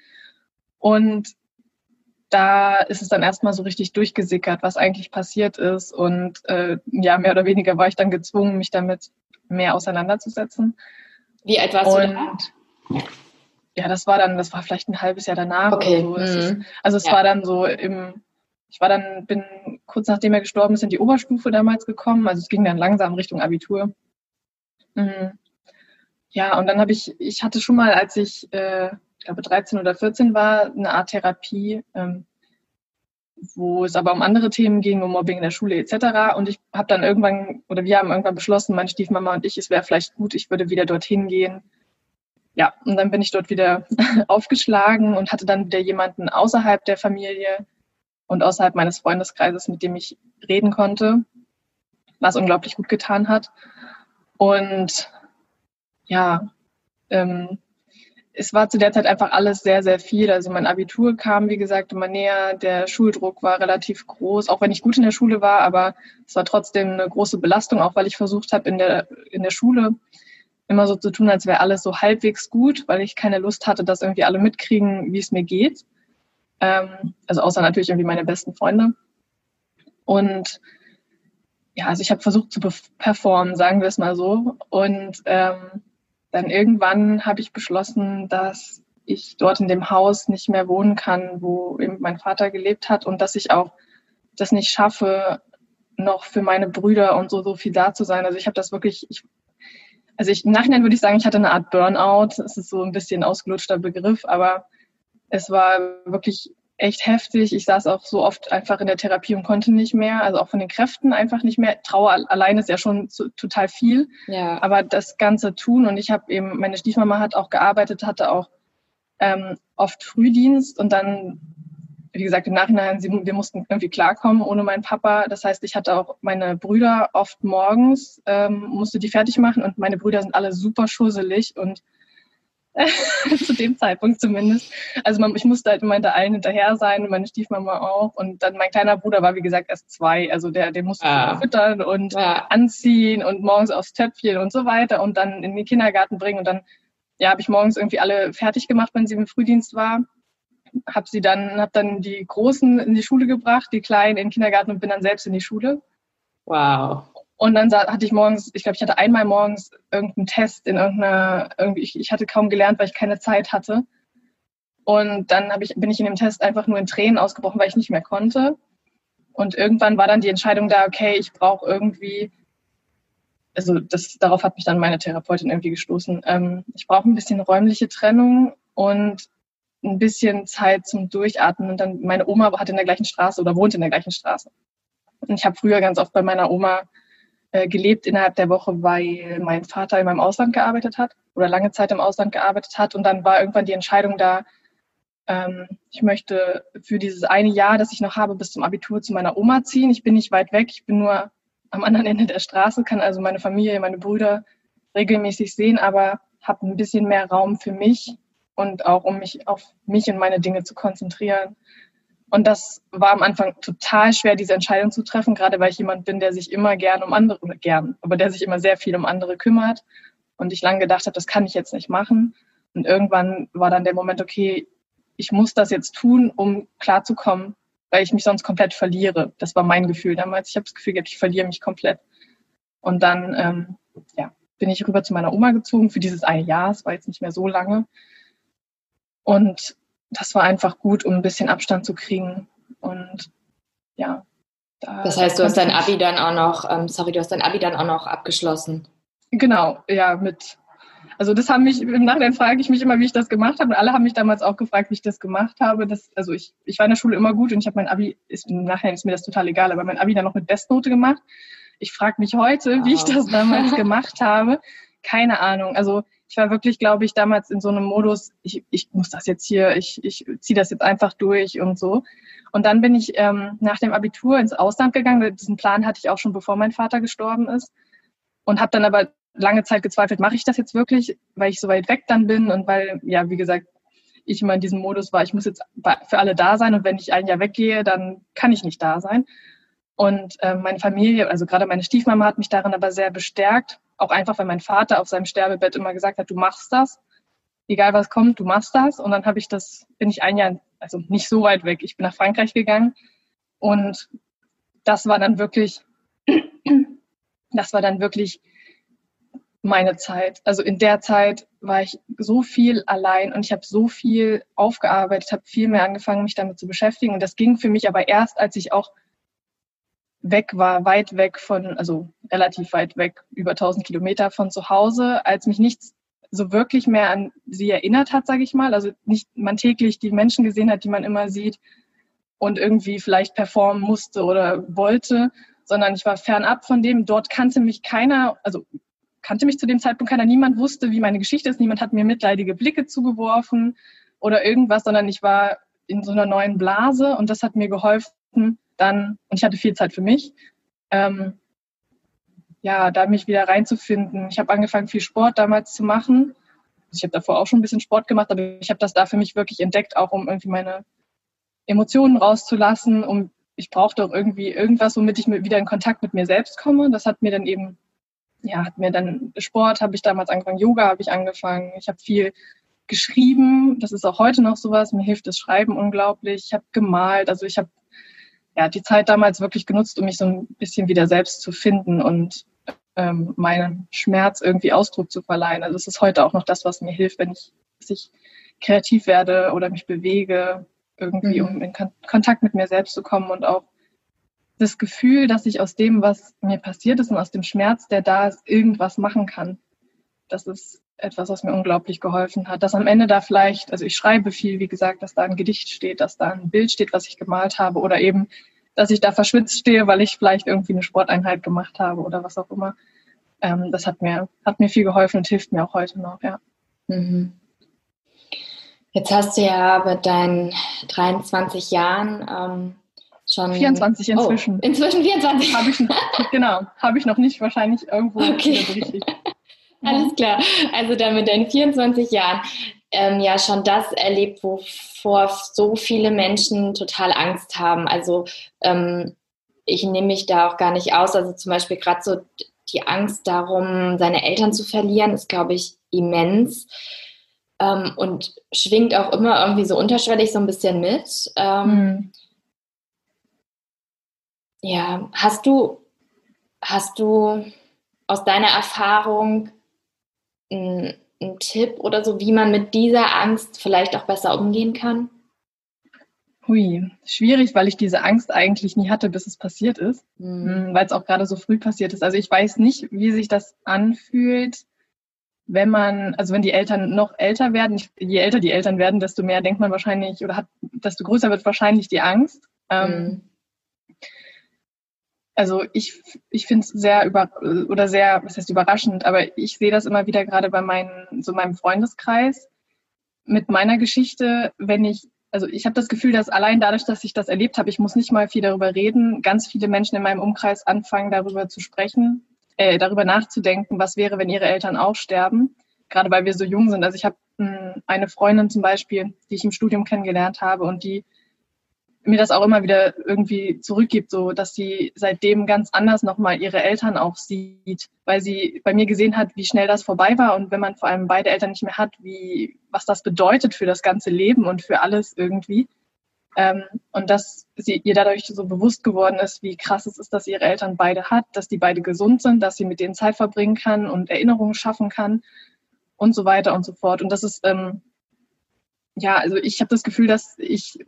Und da ist es dann erstmal so richtig durchgesickert, was eigentlich passiert ist. Und äh, ja, mehr oder weniger war ich dann gezwungen, mich damit mehr auseinanderzusetzen. Wie alt warst und, du da? Ja, das war dann, das war vielleicht ein halbes Jahr danach. Okay. So. Mhm. Also es ja. war dann so im, ich war dann, bin kurz nachdem er gestorben ist, in die Oberstufe damals gekommen. Also es ging dann langsam Richtung Abitur. Mhm. Ja, und dann habe ich, ich hatte schon mal, als ich äh, ich glaube 13 oder 14 war, eine Art Therapie, ähm, wo es aber um andere Themen ging, um Mobbing in der Schule etc. Und ich habe dann irgendwann, oder wir haben irgendwann beschlossen, meine Stiefmama und ich, es wäre vielleicht gut, ich würde wieder dorthin gehen. Ja, und dann bin ich dort wieder aufgeschlagen und hatte dann wieder jemanden außerhalb der Familie und außerhalb meines Freundeskreises, mit dem ich reden konnte, was unglaublich gut getan hat. Und ja, ähm, es war zu der Zeit einfach alles sehr, sehr viel. Also mein Abitur kam, wie gesagt, immer näher. Der Schuldruck war relativ groß, auch wenn ich gut in der Schule war, aber es war trotzdem eine große Belastung, auch weil ich versucht habe, in der, in der Schule immer so zu tun, als wäre alles so halbwegs gut, weil ich keine Lust hatte, dass irgendwie alle mitkriegen, wie es mir geht. Ähm, also außer natürlich irgendwie meine besten Freunde. Und ja, also ich habe versucht zu performen, sagen wir es mal so. Und ähm, dann irgendwann habe ich beschlossen, dass ich dort in dem Haus nicht mehr wohnen kann, wo eben mein Vater gelebt hat und dass ich auch das nicht schaffe, noch für meine Brüder und so, so viel da zu sein. Also ich habe das wirklich, ich, also ich, im Nachhinein würde ich sagen, ich hatte eine Art Burnout. Das ist so ein bisschen ausgelutschter Begriff, aber es war wirklich echt heftig. Ich saß auch so oft einfach in der Therapie und konnte nicht mehr, also auch von den Kräften einfach nicht mehr. Trauer allein ist ja schon so, total viel. Ja. Aber das Ganze tun und ich habe eben, meine Stiefmama hat auch gearbeitet, hatte auch ähm, oft Frühdienst und dann, wie gesagt, im Nachhinein, sie, wir mussten irgendwie klarkommen ohne meinen Papa. Das heißt, ich hatte auch meine Brüder oft morgens, ähm, musste die fertig machen und meine Brüder sind alle super schusselig und zu dem Zeitpunkt zumindest. Also man, ich musste halt immer hinter allen hinterher sein und meine Stiefmama auch. Und dann mein kleiner Bruder war, wie gesagt, erst zwei. Also der, den musste ah. füttern und ja. anziehen und morgens aufs Töpfchen und so weiter und dann in den Kindergarten bringen. Und dann ja, habe ich morgens irgendwie alle fertig gemacht, wenn sie im Frühdienst war. Habe sie dann, habe dann die Großen in die Schule gebracht, die Kleinen in den Kindergarten und bin dann selbst in die Schule. Wow. Und dann hatte ich morgens, ich glaube, ich hatte einmal morgens irgendeinen Test in irgendeiner, irgendwie, ich, ich hatte kaum gelernt, weil ich keine Zeit hatte. Und dann ich, bin ich in dem Test einfach nur in Tränen ausgebrochen, weil ich nicht mehr konnte. Und irgendwann war dann die Entscheidung da, okay, ich brauche irgendwie, also das, darauf hat mich dann meine Therapeutin irgendwie gestoßen. Ähm, ich brauche ein bisschen räumliche Trennung und ein bisschen Zeit zum Durchatmen. Und dann, meine Oma hat in der gleichen Straße oder wohnt in der gleichen Straße. Und ich habe früher ganz oft bei meiner Oma äh, gelebt innerhalb der Woche, weil mein Vater in meinem Ausland gearbeitet hat oder lange Zeit im Ausland gearbeitet hat. Und dann war irgendwann die Entscheidung da, ähm, ich möchte für dieses eine Jahr, das ich noch habe, bis zum Abitur zu meiner Oma ziehen. Ich bin nicht weit weg, ich bin nur am anderen Ende der Straße, kann also meine Familie, meine Brüder regelmäßig sehen, aber habe ein bisschen mehr Raum für mich und auch um mich auf mich und meine Dinge zu konzentrieren. Und das war am Anfang total schwer, diese Entscheidung zu treffen, gerade weil ich jemand bin, der sich immer gern um andere, oder gern, aber der sich immer sehr viel um andere kümmert. Und ich lange gedacht habe, das kann ich jetzt nicht machen. Und irgendwann war dann der Moment, okay, ich muss das jetzt tun, um klarzukommen, weil ich mich sonst komplett verliere. Das war mein Gefühl damals. Ich habe das Gefühl gehabt, ich verliere mich komplett. Und dann ähm, ja, bin ich rüber zu meiner Oma gezogen für dieses eine Jahr. Es war jetzt nicht mehr so lange. Und das war einfach gut, um ein bisschen Abstand zu kriegen. Und ja. Da, das heißt, du hast dein Abi dann auch noch, ähm, sorry, du hast dein Abi dann auch noch abgeschlossen. Genau, ja, mit also das haben mich, im Nachhinein frage ich mich immer, wie ich das gemacht habe. Und alle haben mich damals auch gefragt, wie ich das gemacht habe. Das, also ich, ich war in der Schule immer gut und ich habe mein Abi, ist, im Nachhinein ist mir das total egal, aber mein Abi dann noch mit Bestnote gemacht. Ich frage mich heute, wow. wie ich das damals gemacht habe. Keine Ahnung. Also ich war wirklich, glaube ich, damals in so einem Modus, ich, ich muss das jetzt hier, ich, ich ziehe das jetzt einfach durch und so. Und dann bin ich ähm, nach dem Abitur ins Ausland gegangen. Diesen Plan hatte ich auch schon, bevor mein Vater gestorben ist. Und habe dann aber lange Zeit gezweifelt, mache ich das jetzt wirklich, weil ich so weit weg dann bin und weil, ja, wie gesagt, ich immer in diesem Modus war, ich muss jetzt für alle da sein und wenn ich ein Jahr weggehe, dann kann ich nicht da sein. Und äh, meine Familie, also gerade meine Stiefmama hat mich darin aber sehr bestärkt, auch einfach, weil mein Vater auf seinem Sterbebett immer gesagt hat, du machst das, egal was kommt, du machst das. Und dann habe ich das, bin ich ein Jahr, also nicht so weit weg, ich bin nach Frankreich gegangen und das war dann wirklich, das war dann wirklich meine Zeit. Also in der Zeit war ich so viel allein und ich habe so viel aufgearbeitet, habe viel mehr angefangen, mich damit zu beschäftigen. Und das ging für mich aber erst, als ich auch weg war, weit weg von, also relativ weit weg, über 1000 Kilometer von zu Hause, als mich nichts so wirklich mehr an sie erinnert hat, sage ich mal. Also nicht man täglich die Menschen gesehen hat, die man immer sieht und irgendwie vielleicht performen musste oder wollte, sondern ich war fernab von dem. Dort kannte mich keiner, also kannte mich zu dem Zeitpunkt keiner. Niemand wusste, wie meine Geschichte ist. Niemand hat mir mitleidige Blicke zugeworfen oder irgendwas, sondern ich war in so einer neuen Blase und das hat mir geholfen, dann, und ich hatte viel Zeit für mich, ähm, ja, da mich wieder reinzufinden. Ich habe angefangen, viel Sport damals zu machen. Ich habe davor auch schon ein bisschen Sport gemacht, aber ich habe das da für mich wirklich entdeckt, auch um irgendwie meine Emotionen rauszulassen, um ich brauchte auch irgendwie irgendwas, womit ich wieder in Kontakt mit mir selbst komme. Das hat mir dann eben ja, hat mir dann Sport habe ich damals angefangen, Yoga habe ich angefangen. Ich habe viel geschrieben. Das ist auch heute noch sowas. Mir hilft das Schreiben unglaublich. Ich habe gemalt. Also ich habe ja die Zeit damals wirklich genutzt, um mich so ein bisschen wieder selbst zu finden und ähm, meinen Schmerz irgendwie Ausdruck zu verleihen. Also es ist heute auch noch das, was mir hilft, wenn ich, ich kreativ werde oder mich bewege, irgendwie, mhm. um in Kontakt mit mir selbst zu kommen und auch das Gefühl, dass ich aus dem, was mir passiert ist und aus dem Schmerz, der da ist, irgendwas machen kann. Das ist etwas, was mir unglaublich geholfen hat. Dass am Ende da vielleicht, also ich schreibe viel, wie gesagt, dass da ein Gedicht steht, dass da ein Bild steht, was ich gemalt habe oder eben, dass ich da verschwitzt stehe, weil ich vielleicht irgendwie eine Sporteinheit gemacht habe oder was auch immer. Ähm, das hat mir, hat mir viel geholfen und hilft mir auch heute noch, ja. Mhm. Jetzt hast du ja mit deinen 23 Jahren ähm, schon. 24 inzwischen. Oh, inzwischen 24. Hab ich, genau, habe ich noch nicht wahrscheinlich irgendwo okay. Alles klar. Also dann mit deinen 24 Jahren ähm, ja schon das erlebt, wovor so viele Menschen total Angst haben. Also ähm, ich nehme mich da auch gar nicht aus. Also zum Beispiel gerade so die Angst darum, seine Eltern zu verlieren, ist, glaube ich, immens. Ähm, und schwingt auch immer irgendwie so unterschwellig so ein bisschen mit. Mhm. Ja, hast du, hast du aus deiner Erfahrung einen, einen Tipp oder so, wie man mit dieser Angst vielleicht auch besser umgehen kann? Hui, schwierig, weil ich diese Angst eigentlich nie hatte, bis es passiert ist, mhm. weil es auch gerade so früh passiert ist. Also ich weiß nicht, wie sich das anfühlt, wenn man, also wenn die Eltern noch älter werden, je älter die Eltern werden, desto mehr denkt man wahrscheinlich oder hat, desto größer wird wahrscheinlich die Angst. Ähm, mhm. Also ich, ich finde es sehr über oder sehr, was heißt überraschend, aber ich sehe das immer wieder gerade bei meinen, so meinem Freundeskreis mit meiner Geschichte, wenn ich, also ich habe das Gefühl, dass allein dadurch, dass ich das erlebt habe, ich muss nicht mal viel darüber reden, ganz viele Menschen in meinem Umkreis anfangen, darüber zu sprechen äh, darüber nachzudenken, was wäre, wenn ihre Eltern auch sterben, gerade weil wir so jung sind. Also ich habe hm, eine Freundin zum Beispiel, die ich im Studium kennengelernt habe und die mir das auch immer wieder irgendwie zurückgibt, so dass sie seitdem ganz anders nochmal ihre Eltern auch sieht, weil sie bei mir gesehen hat, wie schnell das vorbei war und wenn man vor allem beide Eltern nicht mehr hat, wie was das bedeutet für das ganze Leben und für alles irgendwie. Ähm, und dass sie ihr dadurch so bewusst geworden ist, wie krass es ist, dass ihre Eltern beide hat, dass die beide gesund sind, dass sie mit denen Zeit verbringen kann und Erinnerungen schaffen kann und so weiter und so fort. Und das ist, ähm, ja, also ich habe das Gefühl, dass ich,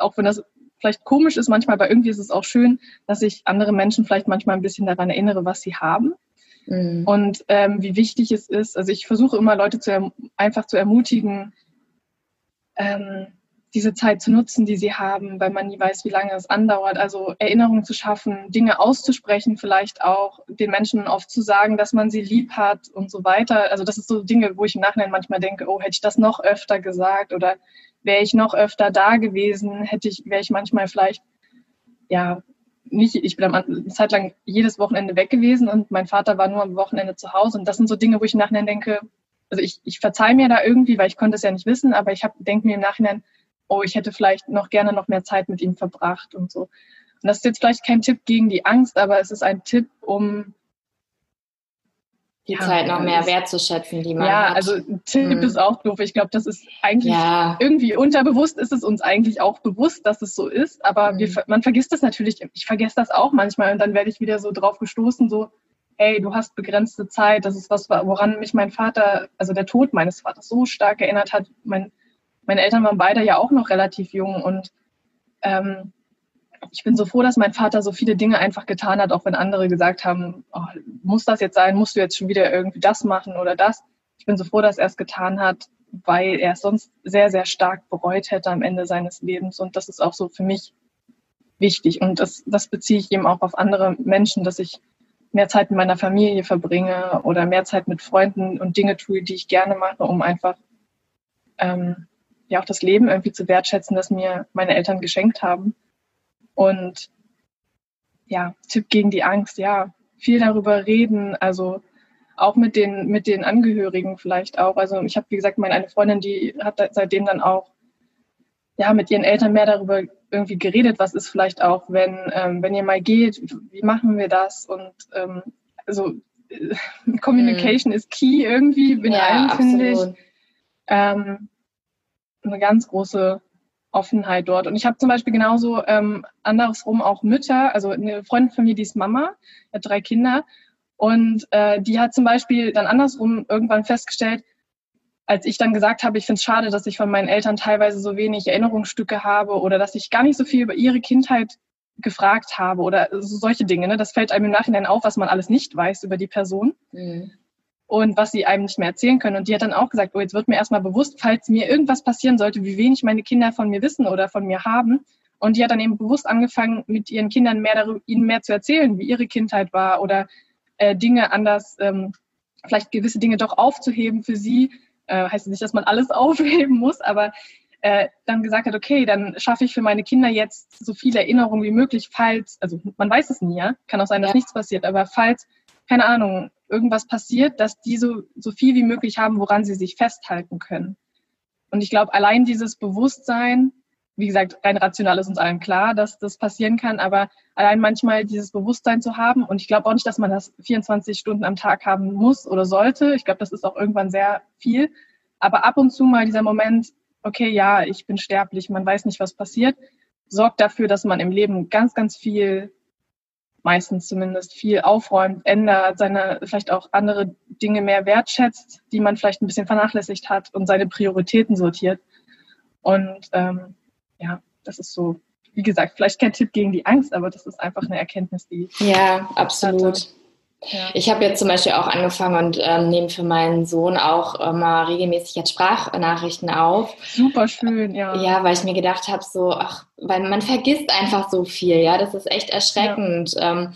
auch wenn das vielleicht komisch ist manchmal, aber irgendwie ist es auch schön, dass ich andere Menschen vielleicht manchmal ein bisschen daran erinnere, was sie haben. Mhm. Und ähm, wie wichtig es ist, also ich versuche immer Leute zu einfach zu ermutigen, ähm, diese Zeit zu nutzen, die sie haben, weil man nie weiß, wie lange es andauert. Also Erinnerungen zu schaffen, Dinge auszusprechen, vielleicht auch den Menschen oft zu sagen, dass man sie lieb hat und so weiter. Also das ist so Dinge, wo ich im Nachhinein manchmal denke, oh, hätte ich das noch öfter gesagt oder wäre ich noch öfter da gewesen, hätte ich, wäre ich manchmal vielleicht, ja, nicht, ich bin eine Zeit lang jedes Wochenende weg gewesen und mein Vater war nur am Wochenende zu Hause. Und das sind so Dinge, wo ich im Nachhinein denke, also ich, ich verzeihe mir da irgendwie, weil ich konnte es ja nicht wissen, aber ich denke mir im Nachhinein, oh, ich hätte vielleicht noch gerne noch mehr Zeit mit ihm verbracht und so. Und das ist jetzt vielleicht kein Tipp gegen die Angst, aber es ist ein Tipp, um die ja, Zeit noch mehr wertzuschätzen, die man ja, hat. Ja, also Tipp hm. ist auch doof. Ich glaube, das ist eigentlich ja. irgendwie unterbewusst ist es uns eigentlich auch bewusst, dass es so ist, aber hm. wir, man vergisst das natürlich. Ich vergesse das auch manchmal und dann werde ich wieder so drauf gestoßen, so, hey, du hast begrenzte Zeit. Das ist was, woran mich mein Vater, also der Tod meines Vaters so stark erinnert hat. Mein meine Eltern waren beide ja auch noch relativ jung und ähm, ich bin so froh, dass mein Vater so viele Dinge einfach getan hat, auch wenn andere gesagt haben, oh, muss das jetzt sein, musst du jetzt schon wieder irgendwie das machen oder das. Ich bin so froh, dass er es getan hat, weil er es sonst sehr, sehr stark bereut hätte am Ende seines Lebens. Und das ist auch so für mich wichtig. Und das, das beziehe ich eben auch auf andere Menschen, dass ich mehr Zeit mit meiner Familie verbringe oder mehr Zeit mit Freunden und Dinge tue, die ich gerne mache, um einfach ähm, ja auch das Leben irgendwie zu wertschätzen, das mir meine Eltern geschenkt haben. Und ja, Tipp gegen die Angst, ja, viel darüber reden, also auch mit den, mit den Angehörigen vielleicht auch. Also ich habe, wie gesagt, meine eine Freundin, die hat seitdem dann auch ja, mit ihren Eltern mehr darüber irgendwie geredet, was ist vielleicht auch, wenn, ähm, wenn ihr mal geht, wie machen wir das? Und ähm, also äh, Communication mhm. ist key irgendwie in ja, allem, finde ich. Ähm, eine ganz große Offenheit dort. Und ich habe zum Beispiel genauso ähm, andersrum auch Mütter, also eine Freundin von mir, die ist Mama, hat drei Kinder. Und äh, die hat zum Beispiel dann andersrum irgendwann festgestellt, als ich dann gesagt habe, ich finde es schade, dass ich von meinen Eltern teilweise so wenig Erinnerungsstücke habe oder dass ich gar nicht so viel über ihre Kindheit gefragt habe oder so solche Dinge. Ne? Das fällt einem im Nachhinein auf, was man alles nicht weiß über die Person. Mhm und was sie einem nicht mehr erzählen können. Und die hat dann auch gesagt, oh, jetzt wird mir erstmal bewusst, falls mir irgendwas passieren sollte, wie wenig meine Kinder von mir wissen oder von mir haben. Und die hat dann eben bewusst angefangen, mit ihren Kindern mehr darüber, ihnen mehr zu erzählen, wie ihre Kindheit war oder äh, Dinge anders, ähm, vielleicht gewisse Dinge doch aufzuheben für sie. Äh, heißt nicht, dass man alles aufheben muss, aber äh, dann gesagt hat, okay, dann schaffe ich für meine Kinder jetzt so viele Erinnerungen wie möglich, falls, also man weiß es nie, ja, kann auch sein, dass ja. nichts passiert, aber falls, keine Ahnung, irgendwas passiert, dass die so, so viel wie möglich haben, woran sie sich festhalten können. Und ich glaube, allein dieses Bewusstsein, wie gesagt, rein rational ist uns allen klar, dass das passieren kann, aber allein manchmal dieses Bewusstsein zu haben, und ich glaube auch nicht, dass man das 24 Stunden am Tag haben muss oder sollte. Ich glaube, das ist auch irgendwann sehr viel. Aber ab und zu mal dieser Moment, okay, ja, ich bin sterblich, man weiß nicht, was passiert, sorgt dafür, dass man im Leben ganz, ganz viel meistens zumindest viel aufräumt, ändert, seine vielleicht auch andere Dinge mehr wertschätzt, die man vielleicht ein bisschen vernachlässigt hat und seine Prioritäten sortiert. Und ähm, ja, das ist so, wie gesagt, vielleicht kein Tipp gegen die Angst, aber das ist einfach eine Erkenntnis, die ja absolut. Ja. Ich habe jetzt zum Beispiel auch angefangen und ähm, nehme für meinen Sohn auch immer regelmäßig jetzt Sprachnachrichten auf. Super schön, ja. Ja, weil ich mir gedacht habe, so, ach, weil man vergisst einfach so viel, ja, das ist echt erschreckend. Ja. Ähm,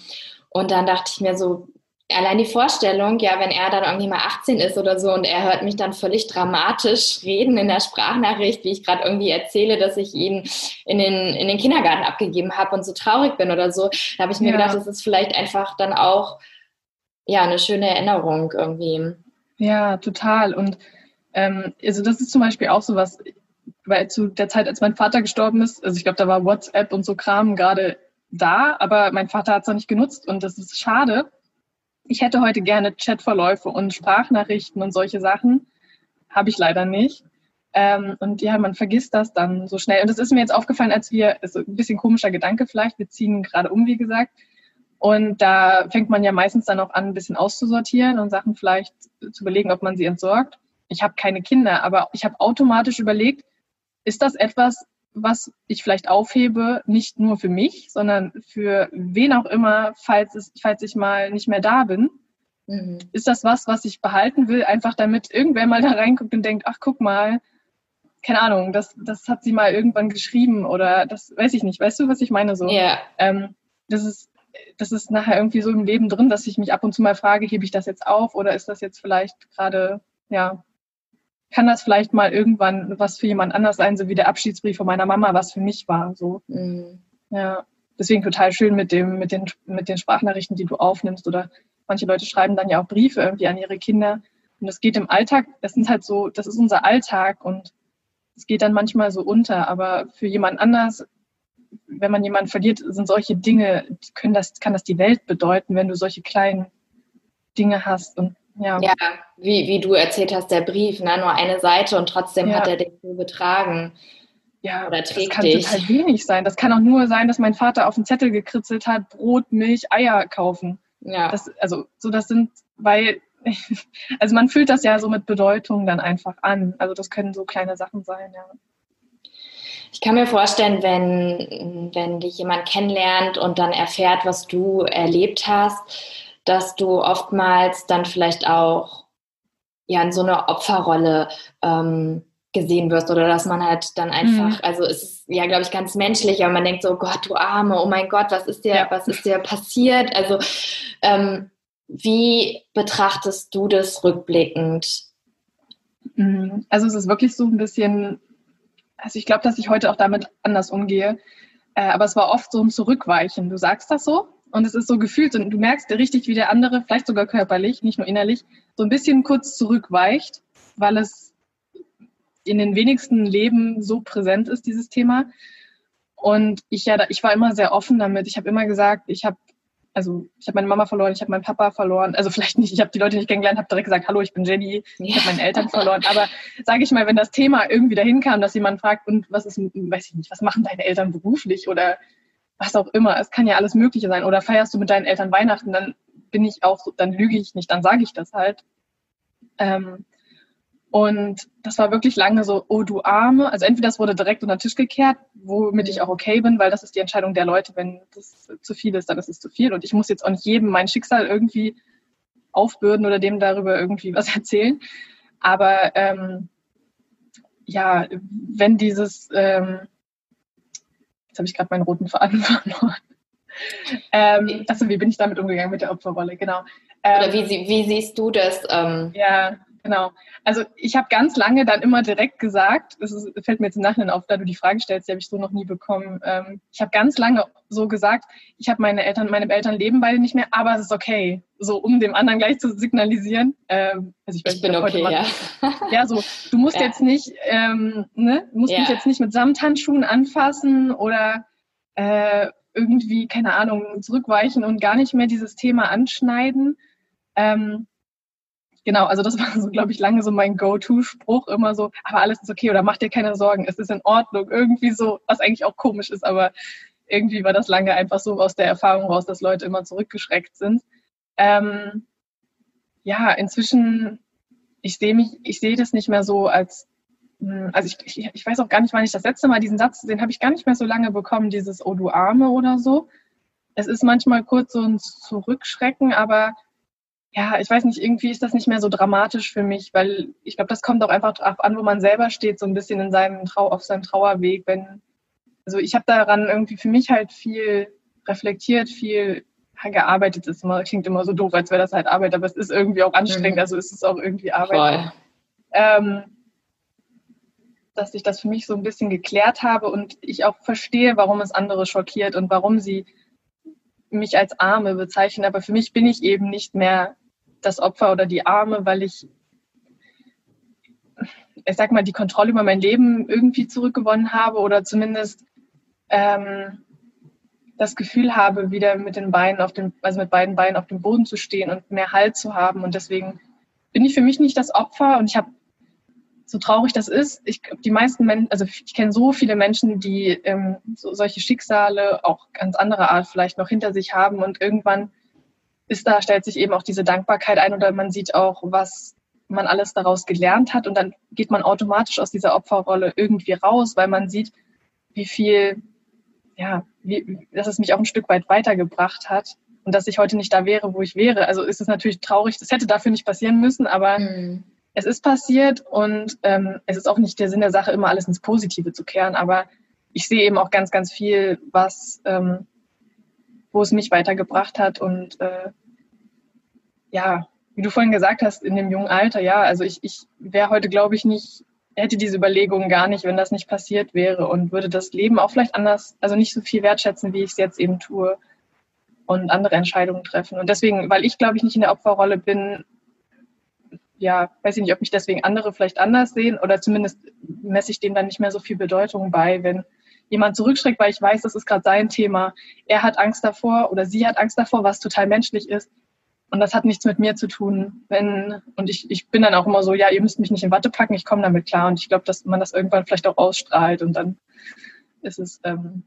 und dann dachte ich mir so, allein die Vorstellung, ja, wenn er dann irgendwie mal 18 ist oder so und er hört mich dann völlig dramatisch reden in der Sprachnachricht, wie ich gerade irgendwie erzähle, dass ich ihn in den, in den Kindergarten abgegeben habe und so traurig bin oder so, da habe ich mir ja. gedacht, das ist vielleicht einfach dann auch ja eine schöne Erinnerung irgendwie. Ja, total. Und ähm, also das ist zum Beispiel auch so was, weil zu der Zeit, als mein Vater gestorben ist, also ich glaube, da war WhatsApp und so Kram gerade da, aber mein Vater hat es noch nicht genutzt und das ist schade, ich hätte heute gerne Chatverläufe und Sprachnachrichten und solche Sachen. Habe ich leider nicht. Ähm, und ja, man vergisst das dann so schnell. Und das ist mir jetzt aufgefallen, als wir, ist ein bisschen komischer Gedanke vielleicht, wir ziehen gerade um, wie gesagt. Und da fängt man ja meistens dann auch an, ein bisschen auszusortieren und Sachen vielleicht zu überlegen, ob man sie entsorgt. Ich habe keine Kinder, aber ich habe automatisch überlegt, ist das etwas, was ich vielleicht aufhebe, nicht nur für mich, sondern für wen auch immer, falls, es, falls ich mal nicht mehr da bin. Mhm. Ist das was, was ich behalten will, einfach damit irgendwer mal da reinguckt und denkt, ach guck mal, keine Ahnung, das, das hat sie mal irgendwann geschrieben oder das weiß ich nicht. Weißt du, was ich meine so? Ja. Ähm, das ist das ist nachher irgendwie so im Leben drin, dass ich mich ab und zu mal frage, hebe ich das jetzt auf oder ist das jetzt vielleicht gerade, ja, kann das vielleicht mal irgendwann was für jemand anders sein, so wie der Abschiedsbrief von meiner Mama, was für mich war. So. Mhm. Ja. Deswegen total schön mit dem, mit den, mit den Sprachnachrichten, die du aufnimmst. Oder manche Leute schreiben dann ja auch Briefe irgendwie an ihre Kinder. Und das geht im Alltag, das sind halt so, das ist unser Alltag und es geht dann manchmal so unter. Aber für jemand anders, wenn man jemanden verliert, sind solche Dinge, können das, kann das die Welt bedeuten, wenn du solche kleinen Dinge hast. Und ja. ja, wie, wie du erzählt hast, der Brief, ne? nur eine Seite und trotzdem ja. hat er dich so betragen. Ja, oder trägt das kann dich. total wenig sein. Das kann auch nur sein, dass mein Vater auf den Zettel gekritzelt hat, Brot, Milch, Eier kaufen. Ja. Das, also, so das sind, weil, also man fühlt das ja so mit Bedeutung dann einfach an. Also das können so kleine Sachen sein, ja. Ich kann mir vorstellen, wenn, wenn dich jemand kennenlernt und dann erfährt, was du erlebt hast, dass du oftmals dann vielleicht auch ja in so einer Opferrolle ähm, gesehen wirst oder dass man halt dann einfach, mhm. also es ist ja, glaube ich, ganz menschlich, aber man denkt so, oh Gott, du Arme, oh mein Gott, was ist dir, ja. was ist dir passiert? Also ähm, wie betrachtest du das rückblickend? Mhm. Also es ist wirklich so ein bisschen, also ich glaube, dass ich heute auch damit anders umgehe, äh, aber es war oft so ein Zurückweichen. Du sagst das so, und es ist so gefühlt und du merkst richtig, wie der andere, vielleicht sogar körperlich, nicht nur innerlich, so ein bisschen kurz zurückweicht, weil es in den wenigsten Leben so präsent ist, dieses Thema. Und ich ja, ich war immer sehr offen damit. Ich habe immer gesagt, ich habe also ich habe meine Mama verloren, ich habe meinen Papa verloren. Also vielleicht nicht, ich habe die Leute nicht kennengelernt, habe direkt gesagt, hallo, ich bin Jenny, ich habe meine Eltern verloren. Aber sage ich mal, wenn das Thema irgendwie dahin kam, dass jemand fragt, und was ist, weiß ich nicht, was machen deine Eltern beruflich oder was auch immer. Es kann ja alles Mögliche sein. Oder feierst du mit deinen Eltern Weihnachten, dann bin ich auch so, dann lüge ich nicht, dann sage ich das halt. Ähm, und das war wirklich lange so, oh du Arme. Also entweder das wurde direkt unter den Tisch gekehrt, womit ich auch okay bin, weil das ist die Entscheidung der Leute. Wenn das zu viel ist, dann ist es zu viel. Und ich muss jetzt auch nicht jedem mein Schicksal irgendwie aufbürden oder dem darüber irgendwie was erzählen. Aber ähm, ja, wenn dieses ähm, Jetzt habe ich gerade meinen roten Faden verloren. Ähm, achso, wie bin ich damit umgegangen mit der Opferrolle? Genau. Ähm, Oder wie, wie, siehst du das? Ähm? Ja, genau. Also ich habe ganz lange dann immer direkt gesagt, das ist, fällt mir jetzt im Nachhinein auf, da du die Frage stellst, die habe ich so noch nie bekommen. Ähm, ich habe ganz lange so gesagt, ich habe meine Eltern, meine Eltern leben beide nicht mehr, aber es ist okay. So, um dem anderen gleich zu signalisieren. Ähm, also ich, weiß, ich bin okay, ja. ja, so, du musst ja. jetzt nicht, ähm, ne, du musst ja. mich jetzt nicht mit Samthandschuhen anfassen oder äh, irgendwie, keine Ahnung, zurückweichen und gar nicht mehr dieses Thema anschneiden. Ähm, Genau, also das war so, glaube ich, lange so mein Go-To-Spruch, immer so, aber alles ist okay oder mach dir keine Sorgen, es ist in Ordnung. Irgendwie so, was eigentlich auch komisch ist, aber irgendwie war das lange einfach so aus der Erfahrung raus, dass Leute immer zurückgeschreckt sind. Ähm, ja, inzwischen, ich sehe mich, ich sehe das nicht mehr so als, hm, also ich, ich, ich weiß auch gar nicht, wann ich das letzte Mal diesen Satz, den habe ich gar nicht mehr so lange bekommen, dieses Oh du Arme oder so. Es ist manchmal kurz so ein Zurückschrecken, aber ja, ich weiß nicht, irgendwie ist das nicht mehr so dramatisch für mich, weil ich glaube, das kommt auch einfach darauf an, wo man selber steht, so ein bisschen in seinem Trau auf seinem Trauerweg. Wenn, also ich habe daran irgendwie für mich halt viel reflektiert, viel gearbeitet. Das klingt immer so doof, als wäre das halt Arbeit, aber es ist irgendwie auch anstrengend, mhm. also ist es auch irgendwie Arbeit. Ähm, dass ich das für mich so ein bisschen geklärt habe und ich auch verstehe, warum es andere schockiert und warum sie mich als Arme bezeichnen. Aber für mich bin ich eben nicht mehr das Opfer oder die Arme, weil ich, ich sag mal, die Kontrolle über mein Leben irgendwie zurückgewonnen habe oder zumindest ähm, das Gefühl habe, wieder mit den Beinen auf dem, also mit beiden Beinen auf dem Boden zu stehen und mehr Halt zu haben. Und deswegen bin ich für mich nicht das Opfer und ich habe so traurig das ist, ich die meisten Menschen, also ich kenne so viele Menschen, die ähm, so, solche Schicksale auch ganz anderer Art vielleicht noch hinter sich haben und irgendwann ist da, stellt sich eben auch diese Dankbarkeit ein oder man sieht auch, was man alles daraus gelernt hat und dann geht man automatisch aus dieser Opferrolle irgendwie raus, weil man sieht, wie viel, ja, wie, dass es mich auch ein Stück weit weitergebracht hat und dass ich heute nicht da wäre, wo ich wäre. Also ist es natürlich traurig, das hätte dafür nicht passieren müssen, aber mhm es ist passiert und ähm, es ist auch nicht der Sinn der Sache, immer alles ins Positive zu kehren, aber ich sehe eben auch ganz, ganz viel, was, ähm, wo es mich weitergebracht hat und äh, ja, wie du vorhin gesagt hast, in dem jungen Alter, ja, also ich, ich wäre heute, glaube ich, nicht, hätte diese Überlegungen gar nicht, wenn das nicht passiert wäre und würde das Leben auch vielleicht anders, also nicht so viel wertschätzen, wie ich es jetzt eben tue und andere Entscheidungen treffen. Und deswegen, weil ich, glaube ich, nicht in der Opferrolle bin, ja, weiß ich nicht, ob mich deswegen andere vielleicht anders sehen oder zumindest messe ich dem dann nicht mehr so viel Bedeutung bei, wenn jemand zurückschreckt, weil ich weiß, das ist gerade sein Thema. Er hat Angst davor oder sie hat Angst davor, was total menschlich ist. Und das hat nichts mit mir zu tun. Wenn, und ich, ich bin dann auch immer so, ja, ihr müsst mich nicht in Watte packen, ich komme damit klar. Und ich glaube, dass man das irgendwann vielleicht auch ausstrahlt und dann ist es, ähm,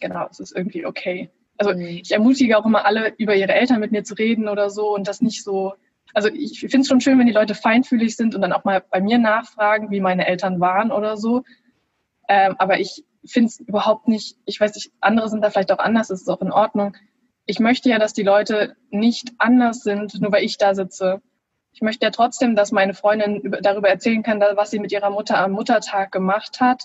genau, es ist irgendwie okay. Also mhm. ich ermutige auch immer alle, über ihre Eltern mit mir zu reden oder so und das nicht so also ich finde es schon schön, wenn die Leute feinfühlig sind und dann auch mal bei mir nachfragen, wie meine Eltern waren oder so. Ähm, aber ich finde es überhaupt nicht, ich weiß nicht, andere sind da vielleicht auch anders, das ist auch in Ordnung. Ich möchte ja, dass die Leute nicht anders sind, nur weil ich da sitze. Ich möchte ja trotzdem, dass meine Freundin darüber erzählen kann, was sie mit ihrer Mutter am Muttertag gemacht hat.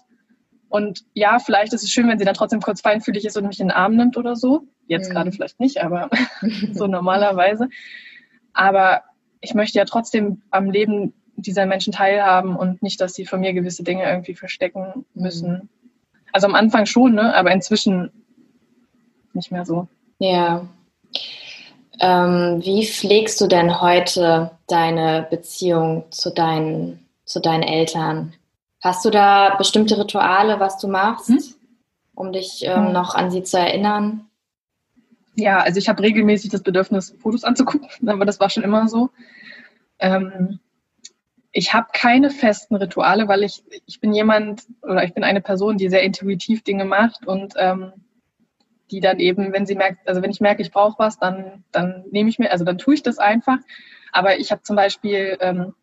Und ja, vielleicht ist es schön, wenn sie dann trotzdem kurz feinfühlig ist und mich in den Arm nimmt oder so. Jetzt mhm. gerade vielleicht nicht, aber so normalerweise. Aber ich möchte ja trotzdem am Leben dieser Menschen teilhaben und nicht, dass sie von mir gewisse Dinge irgendwie verstecken müssen. Also am Anfang schon, ne? aber inzwischen nicht mehr so. Ja. Ähm, wie pflegst du denn heute deine Beziehung zu deinen, zu deinen Eltern? Hast du da bestimmte Rituale, was du machst, hm? um dich ähm, hm. noch an sie zu erinnern? Ja, also ich habe regelmäßig das Bedürfnis, Fotos anzugucken, aber das war schon immer so. Ähm, ich habe keine festen Rituale, weil ich, ich bin jemand oder ich bin eine Person, die sehr intuitiv Dinge macht und ähm, die dann eben, wenn sie merkt, also wenn ich merke, ich brauche was, dann, dann nehme ich mir, also dann tue ich das einfach. Aber ich habe zum Beispiel ähm,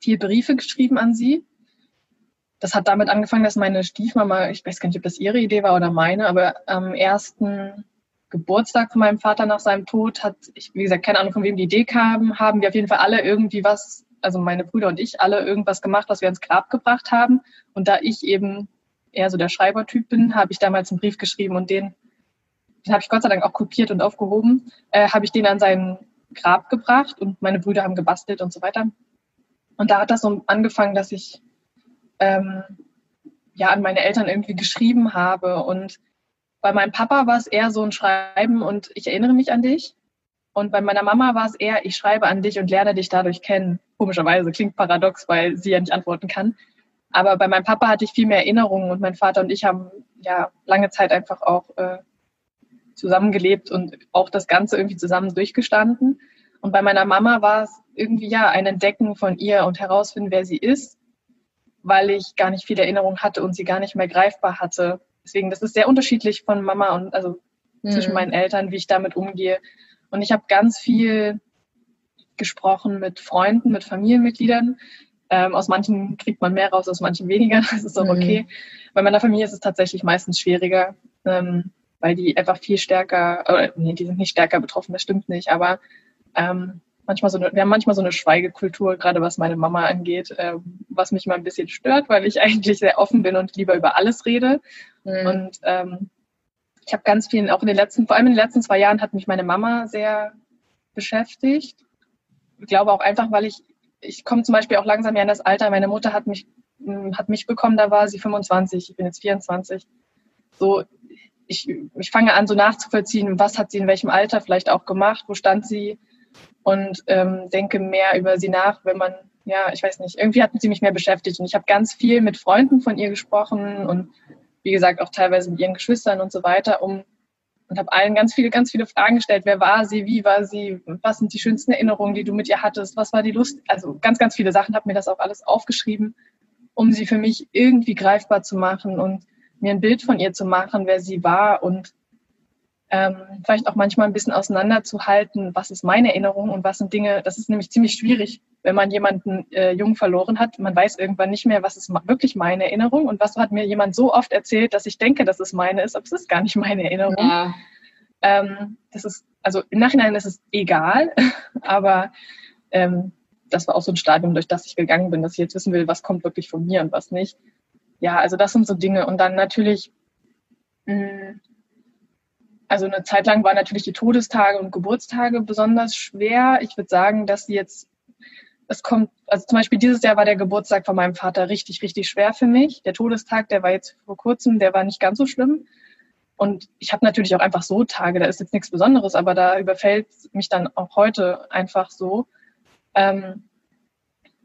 vier Briefe geschrieben an sie. Das hat damit angefangen, dass meine Stiefmama, ich weiß gar nicht, ob das ihre Idee war oder meine, aber am ersten Geburtstag von meinem Vater nach seinem Tod hat, ich, wie gesagt, keine Ahnung, von wem die Idee kam, haben wir auf jeden Fall alle irgendwie was, also meine Brüder und ich, alle irgendwas gemacht, was wir ins Grab gebracht haben. Und da ich eben eher so der Schreibertyp bin, habe ich damals einen Brief geschrieben und den, den habe ich Gott sei Dank auch kopiert und aufgehoben, äh, habe ich den an sein Grab gebracht und meine Brüder haben gebastelt und so weiter. Und da hat das so angefangen, dass ich ähm, ja an meine Eltern irgendwie geschrieben habe und bei meinem Papa war es eher so ein Schreiben und ich erinnere mich an dich. Und bei meiner Mama war es eher, ich schreibe an dich und lerne dich dadurch kennen. Komischerweise, klingt paradox, weil sie ja nicht antworten kann. Aber bei meinem Papa hatte ich viel mehr Erinnerungen und mein Vater und ich haben ja lange Zeit einfach auch äh, zusammengelebt und auch das Ganze irgendwie zusammen durchgestanden. Und bei meiner Mama war es irgendwie ja ein Entdecken von ihr und herausfinden, wer sie ist, weil ich gar nicht viel Erinnerung hatte und sie gar nicht mehr greifbar hatte. Deswegen, das ist sehr unterschiedlich von Mama und also mhm. zwischen meinen Eltern, wie ich damit umgehe. Und ich habe ganz viel gesprochen mit Freunden, mit Familienmitgliedern. Ähm, aus manchen kriegt man mehr raus, aus manchen weniger. Das ist auch mhm. okay. Bei meiner Familie ist es tatsächlich meistens schwieriger, ähm, weil die einfach viel stärker, oder nee, die sind nicht stärker betroffen, das stimmt nicht, aber ähm, manchmal so eine, wir haben manchmal so eine Schweigekultur, gerade was meine Mama angeht, äh, was mich mal ein bisschen stört, weil ich eigentlich sehr offen bin und lieber über alles rede. Mhm. Und ähm, ich habe ganz viel, auch in den letzten, vor allem in den letzten zwei Jahren hat mich meine Mama sehr beschäftigt. Ich glaube auch einfach, weil ich, ich komme zum Beispiel auch langsam ja in das Alter. Meine Mutter hat mich, hm, hat mich bekommen, da war sie 25, ich bin jetzt 24. So, ich, ich fange an, so nachzuvollziehen, was hat sie in welchem Alter vielleicht auch gemacht, wo stand sie und ähm, denke mehr über sie nach, wenn man, ja, ich weiß nicht, irgendwie hat sie mich mehr beschäftigt und ich habe ganz viel mit Freunden von ihr gesprochen und wie gesagt auch teilweise mit ihren Geschwistern und so weiter, um und habe allen ganz viele, ganz viele Fragen gestellt. Wer war sie? Wie war sie? Was sind die schönsten Erinnerungen, die du mit ihr hattest? Was war die Lust? Also ganz, ganz viele Sachen. Habe mir das auch alles aufgeschrieben, um sie für mich irgendwie greifbar zu machen und mir ein Bild von ihr zu machen, wer sie war und ähm, vielleicht auch manchmal ein bisschen auseinanderzuhalten, was ist meine Erinnerung und was sind Dinge, das ist nämlich ziemlich schwierig, wenn man jemanden äh, jung verloren hat. Man weiß irgendwann nicht mehr, was ist wirklich meine Erinnerung und was hat mir jemand so oft erzählt, dass ich denke, dass es meine ist, aber es ist gar nicht meine Erinnerung. Ja. Ähm, das ist, also im Nachhinein ist es egal, aber ähm, das war auch so ein Stadium, durch das ich gegangen bin, dass ich jetzt wissen will, was kommt wirklich von mir und was nicht. Ja, also das sind so Dinge. Und dann natürlich, mh, mm, also eine Zeit lang waren natürlich die Todestage und Geburtstage besonders schwer. Ich würde sagen, dass sie jetzt, es kommt, also zum Beispiel dieses Jahr war der Geburtstag von meinem Vater richtig, richtig schwer für mich. Der Todestag, der war jetzt vor kurzem, der war nicht ganz so schlimm. Und ich habe natürlich auch einfach so Tage, da ist jetzt nichts Besonderes, aber da überfällt mich dann auch heute einfach so. Ähm,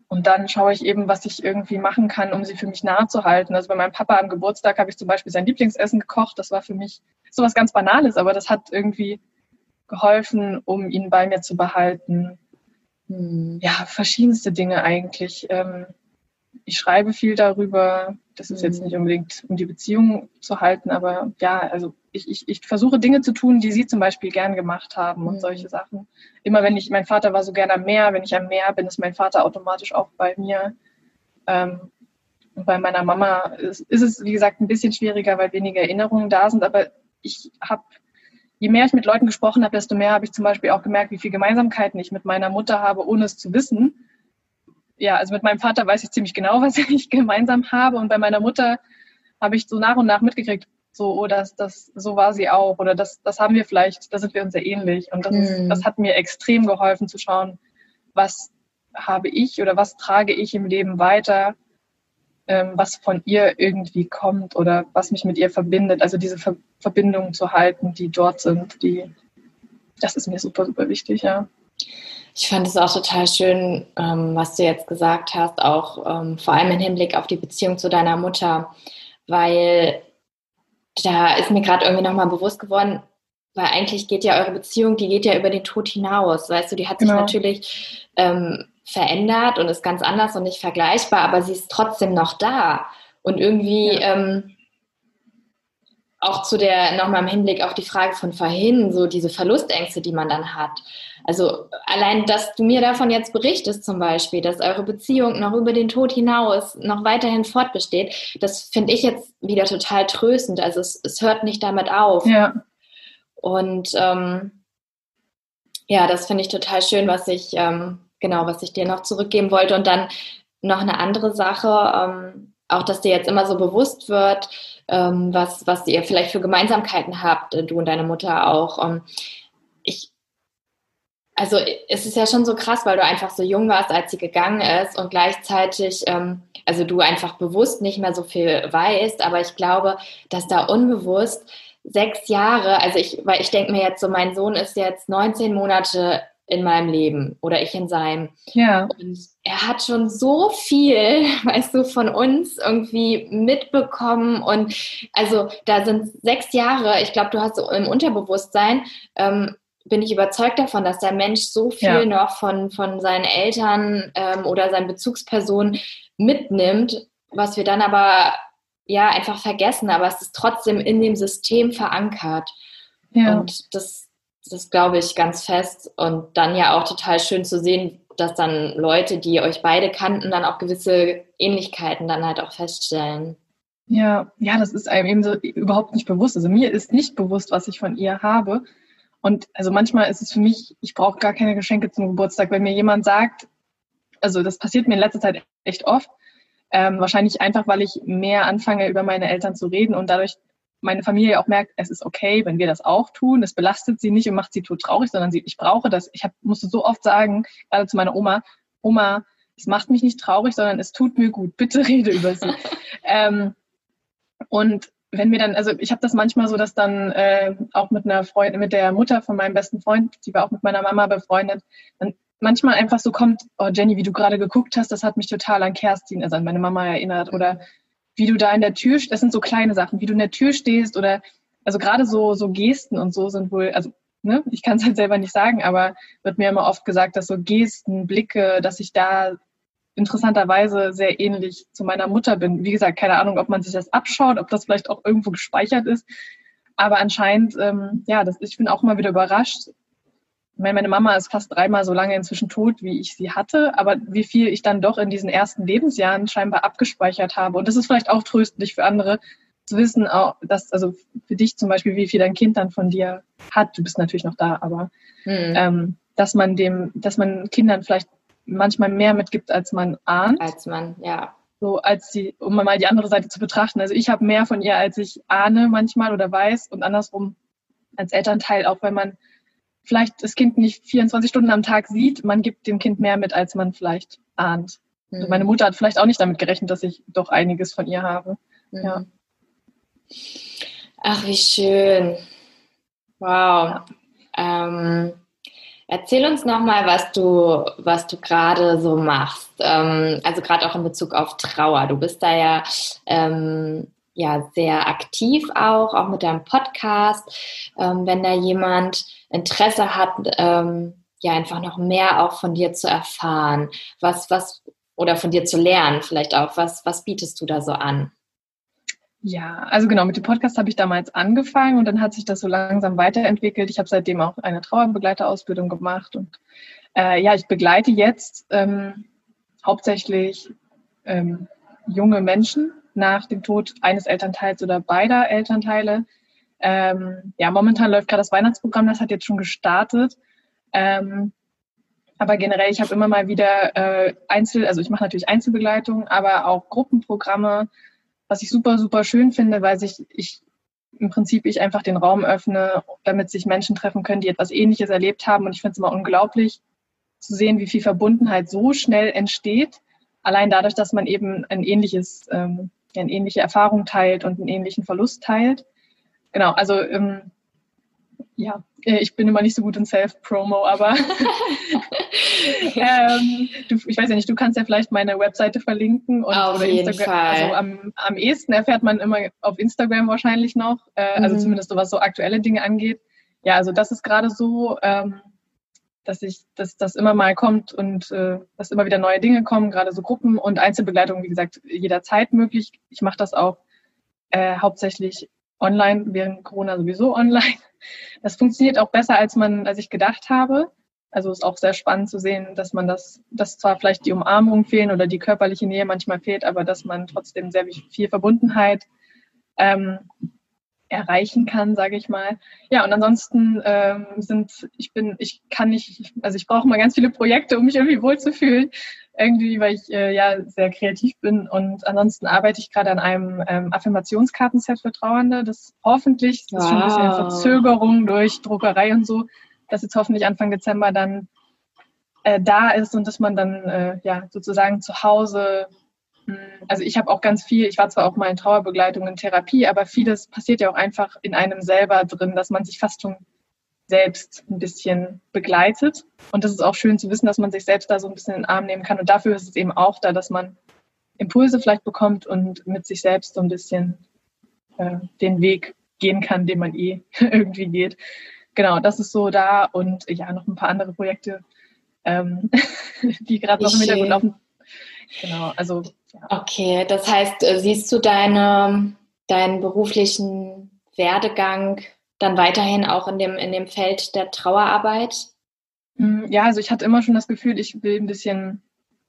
und dann schaue ich eben, was ich irgendwie machen kann, um sie für mich nahe zu halten. Also bei meinem Papa am Geburtstag habe ich zum Beispiel sein Lieblingsessen gekocht. Das war für mich sowas ganz Banales, aber das hat irgendwie geholfen, um ihn bei mir zu behalten. Hm. Ja, verschiedenste Dinge eigentlich. Ähm, ich schreibe viel darüber. Das ist jetzt mhm. nicht unbedingt, um die Beziehung zu halten, aber ja, also ich, ich, ich versuche Dinge zu tun, die sie zum Beispiel gern gemacht haben und mhm. solche Sachen. Immer wenn ich, mein Vater war so gerne am Meer, wenn ich am Meer bin, ist mein Vater automatisch auch bei mir. Ähm, und bei meiner Mama ist, ist es, wie gesagt, ein bisschen schwieriger, weil weniger Erinnerungen da sind, aber ich habe je mehr ich mit Leuten gesprochen habe, desto mehr habe ich zum Beispiel auch gemerkt, wie viele Gemeinsamkeiten ich mit meiner Mutter habe, ohne es zu wissen ja, also mit meinem Vater weiß ich ziemlich genau, was ich gemeinsam habe. Und bei meiner Mutter habe ich so nach und nach mitgekriegt, so, oh, das, das, so war sie auch. Oder das, das haben wir vielleicht, da sind wir uns sehr ähnlich. Und das, mhm. ist, das hat mir extrem geholfen zu schauen, was habe ich oder was trage ich im Leben weiter, ähm, was von ihr irgendwie kommt oder was mich mit ihr verbindet. Also diese Ver Verbindungen zu halten, die dort sind, die, das ist mir super, super wichtig, ja. Ich fand es auch total schön, ähm, was du jetzt gesagt hast, auch ähm, vor allem im Hinblick auf die Beziehung zu deiner Mutter, weil da ist mir gerade irgendwie nochmal bewusst geworden, weil eigentlich geht ja eure Beziehung, die geht ja über den Tod hinaus. Weißt du, die hat sich genau. natürlich ähm, verändert und ist ganz anders und nicht vergleichbar, aber sie ist trotzdem noch da. Und irgendwie ja. ähm, auch zu der, nochmal im Hinblick auf die Frage von vorhin, so diese Verlustängste, die man dann hat. Also allein, dass du mir davon jetzt berichtest zum Beispiel, dass eure Beziehung noch über den Tod hinaus noch weiterhin fortbesteht, das finde ich jetzt wieder total tröstend. Also es, es hört nicht damit auf. Ja. Und ähm, ja, das finde ich total schön, was ich, ähm, genau, was ich dir noch zurückgeben wollte. Und dann noch eine andere Sache, ähm, auch dass dir jetzt immer so bewusst wird, ähm, was, was ihr vielleicht für Gemeinsamkeiten habt, du und deine Mutter auch. Ähm, ich also es ist ja schon so krass, weil du einfach so jung warst, als sie gegangen ist und gleichzeitig, ähm, also du einfach bewusst nicht mehr so viel weißt, aber ich glaube, dass da unbewusst sechs Jahre, also ich, weil ich denke mir jetzt so, mein Sohn ist jetzt 19 Monate in meinem Leben oder ich in seinem. Ja. Und er hat schon so viel, weißt du, von uns irgendwie mitbekommen. Und also da sind sechs Jahre, ich glaube, du hast so im Unterbewusstsein ähm, bin ich überzeugt davon, dass der Mensch so viel ja. noch von, von seinen Eltern ähm, oder seinen Bezugspersonen mitnimmt, was wir dann aber ja einfach vergessen, aber es ist trotzdem in dem System verankert. Ja. Und das, das glaube ich ganz fest. Und dann ja auch total schön zu sehen, dass dann Leute, die euch beide kannten, dann auch gewisse Ähnlichkeiten dann halt auch feststellen. Ja, ja, das ist einem eben so überhaupt nicht bewusst. Also mir ist nicht bewusst, was ich von ihr habe. Und also manchmal ist es für mich, ich brauche gar keine Geschenke zum Geburtstag, wenn mir jemand sagt, also das passiert mir in letzter Zeit echt oft, ähm, wahrscheinlich einfach, weil ich mehr anfange, über meine Eltern zu reden und dadurch meine Familie auch merkt, es ist okay, wenn wir das auch tun. Es belastet sie nicht und macht sie tot traurig, sondern sie, ich brauche das. Ich hab, musste so oft sagen, gerade zu meiner Oma, Oma, es macht mich nicht traurig, sondern es tut mir gut. Bitte rede über sie. ähm, und wenn mir dann, also ich habe das manchmal so, dass dann äh, auch mit einer Freundin, mit der Mutter von meinem besten Freund, die war auch mit meiner Mama befreundet, dann manchmal einfach so kommt, oh Jenny, wie du gerade geguckt hast, das hat mich total an Kerstin, also an meine Mama erinnert. Oder wie du da in der Tür, das sind so kleine Sachen, wie du in der Tür stehst oder also gerade so, so Gesten und so sind wohl, also ne, ich kann es halt selber nicht sagen, aber wird mir immer oft gesagt, dass so Gesten, Blicke, dass ich da interessanterweise sehr ähnlich zu meiner Mutter bin. Wie gesagt, keine Ahnung, ob man sich das abschaut, ob das vielleicht auch irgendwo gespeichert ist. Aber anscheinend, ähm, ja, das, ich bin auch immer wieder überrascht. Meine Mama ist fast dreimal so lange inzwischen tot, wie ich sie hatte, aber wie viel ich dann doch in diesen ersten Lebensjahren scheinbar abgespeichert habe. Und das ist vielleicht auch tröstlich für andere, zu wissen, auch, dass, also für dich zum Beispiel, wie viel dein Kind dann von dir hat. Du bist natürlich noch da, aber mhm. ähm, dass man dem, dass man Kindern vielleicht manchmal mehr mitgibt, als man ahnt. Als man, ja. So als die, um mal die andere Seite zu betrachten. Also ich habe mehr von ihr, als ich ahne manchmal oder weiß und andersrum als Elternteil, auch wenn man vielleicht das Kind nicht 24 Stunden am Tag sieht, man gibt dem Kind mehr mit, als man vielleicht ahnt. Mhm. meine Mutter hat vielleicht auch nicht damit gerechnet, dass ich doch einiges von ihr habe. Mhm. Ja. Ach, wie schön. Wow. Ja. Ähm, Erzähl uns nochmal, was du, was du gerade so machst. Ähm, also gerade auch in Bezug auf Trauer. Du bist da ja, ähm, ja sehr aktiv auch, auch mit deinem Podcast. Ähm, wenn da jemand Interesse hat, ähm, ja einfach noch mehr auch von dir zu erfahren, was, was, oder von dir zu lernen vielleicht auch, was, was bietest du da so an? Ja, also genau, mit dem Podcast habe ich damals angefangen und dann hat sich das so langsam weiterentwickelt. Ich habe seitdem auch eine Trauerbegleiterausbildung gemacht und äh, ja, ich begleite jetzt ähm, hauptsächlich ähm, junge Menschen nach dem Tod eines Elternteils oder beider Elternteile. Ähm, ja, momentan läuft gerade das Weihnachtsprogramm, das hat jetzt schon gestartet. Ähm, aber generell, ich habe immer mal wieder äh, Einzel, also ich mache natürlich Einzelbegleitung, aber auch Gruppenprogramme was ich super, super schön finde, weil sich ich im Prinzip ich einfach den Raum öffne, damit sich Menschen treffen können, die etwas Ähnliches erlebt haben. Und ich finde es immer unglaublich zu sehen, wie viel Verbundenheit so schnell entsteht, allein dadurch, dass man eben ein ähnliches, ähm, eine ähnliche Erfahrung teilt und einen ähnlichen Verlust teilt. Genau, also ähm, ja, äh, ich bin immer nicht so gut in Self-Promo, aber ähm, du, ich weiß ja nicht, du kannst ja vielleicht meine Webseite verlinken und auf oder jeden Instagram. Fall. Also am, am ehesten erfährt man immer auf Instagram wahrscheinlich noch, äh, also mhm. also zumindest so was so aktuelle Dinge angeht. Ja, also das ist gerade so, ähm, dass ich, dass das immer mal kommt und äh, dass immer wieder neue Dinge kommen, gerade so Gruppen und Einzelbegleitung, wie gesagt, jederzeit möglich. Ich mache das auch äh, hauptsächlich online, während Corona sowieso online. Das funktioniert auch besser, als man, als ich gedacht habe. Also ist auch sehr spannend zu sehen, dass man das, dass zwar vielleicht die Umarmung fehlen oder die körperliche Nähe manchmal fehlt, aber dass man trotzdem sehr viel Verbundenheit ähm, erreichen kann, sage ich mal. Ja, und ansonsten ähm, sind, ich bin, ich kann nicht, also ich brauche mal ganz viele Projekte, um mich irgendwie wohlzufühlen irgendwie, weil ich äh, ja sehr kreativ bin. Und ansonsten arbeite ich gerade an einem ähm, Affirmationskartenset für Trauernde. Das hoffentlich, das ist schon ein bisschen Verzögerung durch Druckerei und so, dass jetzt hoffentlich Anfang Dezember dann äh, da ist und dass man dann äh, ja sozusagen zu Hause also ich habe auch ganz viel, ich war zwar auch mal in Trauerbegleitung in Therapie, aber vieles passiert ja auch einfach in einem selber drin, dass man sich fast schon selbst ein bisschen begleitet. Und das ist auch schön zu wissen, dass man sich selbst da so ein bisschen in den Arm nehmen kann. Und dafür ist es eben auch da, dass man Impulse vielleicht bekommt und mit sich selbst so ein bisschen äh, den Weg gehen kann, den man eh irgendwie geht. Genau, das ist so da und ja, noch ein paar andere Projekte, ähm, die gerade noch im Hintergrund laufen. Genau, also. Okay, das heißt, äh, siehst du deine, deinen beruflichen Werdegang dann weiterhin auch in dem, in dem Feld der Trauerarbeit? Mm, ja, also ich hatte immer schon das Gefühl, ich will ein bisschen,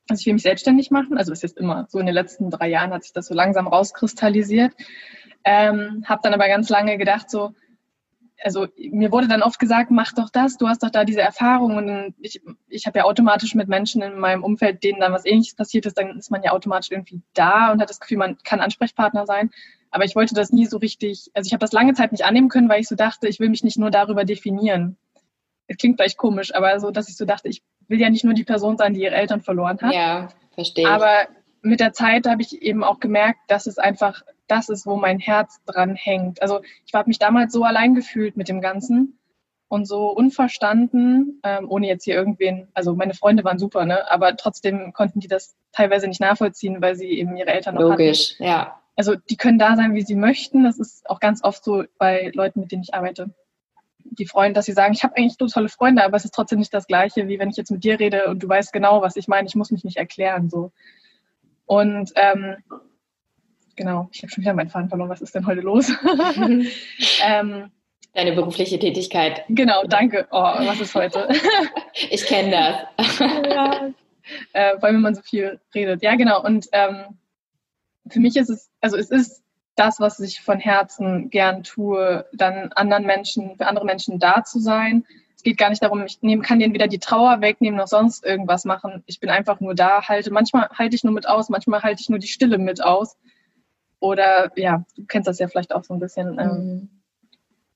also ich will mich selbstständig machen. Also es ist immer so in den letzten drei Jahren hat sich das so langsam rauskristallisiert. Ähm, habe dann aber ganz lange gedacht, so, also mir wurde dann oft gesagt, mach doch das, du hast doch da diese Erfahrung und ich, ich habe ja automatisch mit Menschen in meinem Umfeld, denen dann was ähnliches passiert ist, dann ist man ja automatisch irgendwie da und hat das Gefühl, man kann Ansprechpartner sein. Aber ich wollte das nie so richtig, also ich habe das lange Zeit nicht annehmen können, weil ich so dachte, ich will mich nicht nur darüber definieren. Es klingt vielleicht komisch, aber so, dass ich so dachte, ich will ja nicht nur die Person sein, die ihre Eltern verloren hat. Ja, verstehe. Aber mit der Zeit habe ich eben auch gemerkt, dass es einfach das ist, wo mein Herz dran hängt. Also ich habe mich damals so allein gefühlt mit dem Ganzen und so unverstanden, ähm, ohne jetzt hier irgendwen, also meine Freunde waren super, ne? aber trotzdem konnten die das teilweise nicht nachvollziehen, weil sie eben ihre Eltern noch Logisch, hatten. ja. Also die können da sein, wie sie möchten. Das ist auch ganz oft so bei Leuten, mit denen ich arbeite. Die freuen, dass sie sagen, ich habe eigentlich so tolle Freunde, aber es ist trotzdem nicht das Gleiche, wie wenn ich jetzt mit dir rede und du weißt genau, was ich meine. Ich muss mich nicht erklären. So. Und ähm, genau, ich habe schon wieder meinen Faden verloren. Was ist denn heute los? ähm, Deine berufliche Tätigkeit. Genau, danke. Oh, was ist heute? ich kenne das. ja, äh, weil man so viel redet. Ja, genau. Und ähm, für mich ist es, also es ist das, was ich von Herzen gern tue, dann anderen Menschen, für andere Menschen da zu sein. Es geht gar nicht darum, ich nehm, kann denen wieder die Trauer wegnehmen, noch sonst irgendwas machen. Ich bin einfach nur da, halte, manchmal halte ich nur mit aus, manchmal halte ich nur die Stille mit aus. Oder ja, du kennst das ja vielleicht auch so ein bisschen. Ähm, mhm.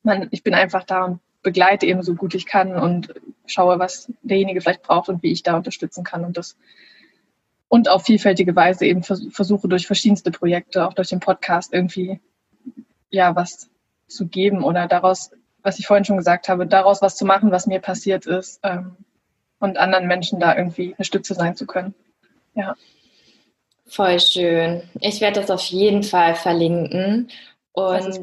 man, ich bin einfach da und begleite eben so gut ich kann und schaue, was derjenige vielleicht braucht und wie ich da unterstützen kann. Und das und auf vielfältige Weise eben versuche durch verschiedenste Projekte, auch durch den Podcast irgendwie ja was zu geben oder daraus, was ich vorhin schon gesagt habe, daraus was zu machen, was mir passiert ist ähm, und anderen Menschen da irgendwie eine Stütze sein zu können. Ja. Voll schön. Ich werde das auf jeden Fall verlinken. Und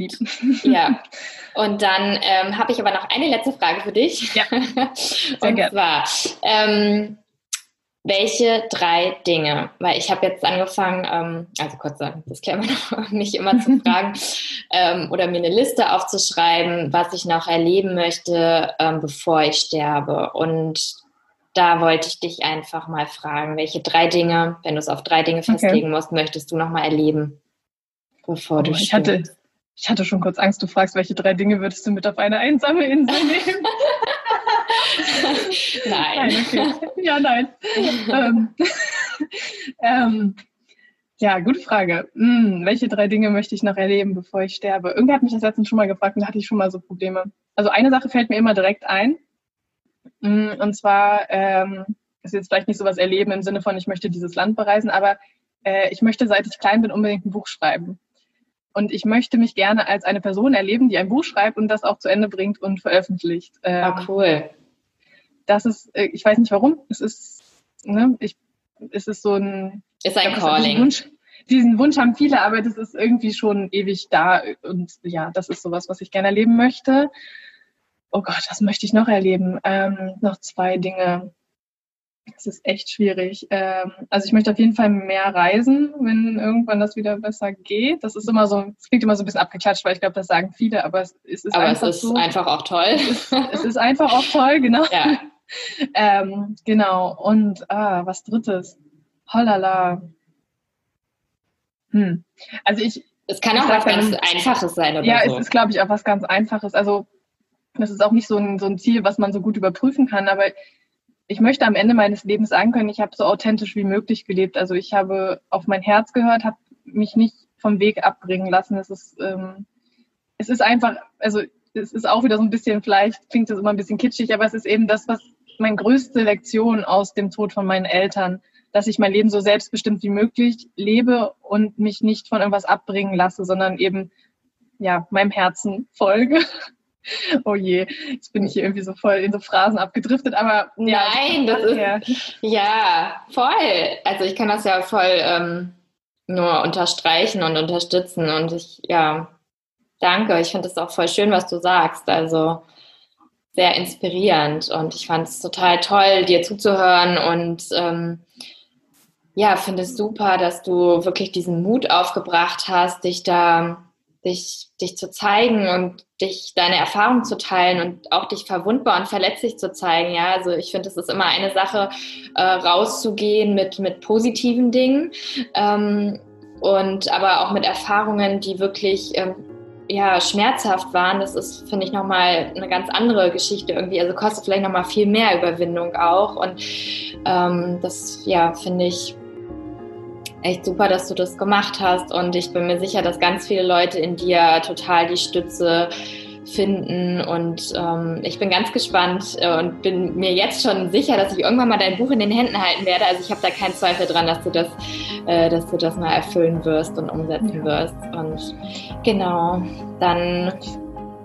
ja, und dann ähm, habe ich aber noch eine letzte Frage für dich. Ja. Sehr und gern. zwar, ähm, welche drei Dinge, weil ich habe jetzt angefangen, ähm, also kurz sagen, das klären wir noch, mich immer zu fragen ähm, oder mir eine Liste aufzuschreiben, was ich noch erleben möchte, ähm, bevor ich sterbe. Und da wollte ich dich einfach mal fragen, welche drei Dinge, wenn du es auf drei Dinge festlegen okay. musst, möchtest du noch mal erleben, bevor oh, du ich hatte, ich hatte schon kurz Angst, du fragst, welche drei Dinge würdest du mit auf eine einsame Insel nehmen? nein. nein okay. Ja, nein. ähm, ähm, ja, gute Frage. Hm, welche drei Dinge möchte ich noch erleben, bevor ich sterbe? Irgendwer hat mich das letztens schon mal gefragt und da hatte ich schon mal so Probleme. Also eine Sache fällt mir immer direkt ein. Hm, und zwar ähm, ist jetzt vielleicht nicht so was erleben im Sinne von, ich möchte dieses Land bereisen, aber äh, ich möchte, seit ich klein bin, unbedingt ein Buch schreiben. Und ich möchte mich gerne als eine Person erleben, die ein Buch schreibt und das auch zu Ende bringt und veröffentlicht. Ähm, ah, cool das ist, äh, ich weiß nicht warum, es ist, ne, ich, es ist so ein, ist ein Calling. Wunsch, diesen Wunsch haben viele, aber das ist irgendwie schon ewig da und ja, das ist sowas, was ich gerne erleben möchte. Oh Gott, was möchte ich noch erleben? Ähm, noch zwei Dinge. Es ist echt schwierig. Ähm, also ich möchte auf jeden Fall mehr reisen, wenn irgendwann das wieder besser geht. Das ist immer so, es klingt immer so ein bisschen abgeklatscht, weil ich glaube, das sagen viele, aber es, es ist aber einfach es ist so. einfach auch toll. Es ist, es ist einfach auch toll, genau. Ja. ähm, genau. Und ah, was drittes. Hollala. Hm. Also ich. Es kann auch was ganz Einfaches sein, oder? Ja, so. es ist, glaube ich, auch was ganz Einfaches. Also das ist auch nicht so ein, so ein Ziel, was man so gut überprüfen kann, aber ich möchte am Ende meines Lebens sagen können, ich habe so authentisch wie möglich gelebt. Also ich habe auf mein Herz gehört, habe mich nicht vom Weg abbringen lassen. Es ist, ähm, es ist einfach, also es ist auch wieder so ein bisschen, vielleicht klingt das immer ein bisschen kitschig, aber es ist eben das, was meine größte Lektion aus dem Tod von meinen Eltern, dass ich mein Leben so selbstbestimmt wie möglich lebe und mich nicht von irgendwas abbringen lasse, sondern eben ja meinem Herzen folge. oh je, jetzt bin ich hier irgendwie so voll in so Phrasen abgedriftet, aber ja, nein, das ist ja. ja voll. Also ich kann das ja voll ähm, nur unterstreichen und unterstützen und ich ja danke. Ich finde es auch voll schön, was du sagst. Also sehr inspirierend und ich fand es total toll, dir zuzuhören und ähm, ja, finde es super, dass du wirklich diesen Mut aufgebracht hast, dich da, dich, dich zu zeigen und dich deine Erfahrung zu teilen und auch dich verwundbar und verletzlich zu zeigen. Ja, also ich finde, es ist immer eine Sache, äh, rauszugehen mit, mit positiven Dingen. Ähm, und aber auch mit Erfahrungen, die wirklich ähm, ja, schmerzhaft waren, das ist, finde ich, nochmal eine ganz andere Geschichte irgendwie. Also kostet vielleicht nochmal viel mehr Überwindung auch. Und ähm, das, ja, finde ich echt super, dass du das gemacht hast. Und ich bin mir sicher, dass ganz viele Leute in dir total die Stütze finden. Und ähm, ich bin ganz gespannt äh, und bin mir jetzt schon sicher, dass ich irgendwann mal dein Buch in den Händen halten werde. Also ich habe da keinen Zweifel dran, dass du das, äh, dass du das mal erfüllen wirst und umsetzen wirst. Und genau, dann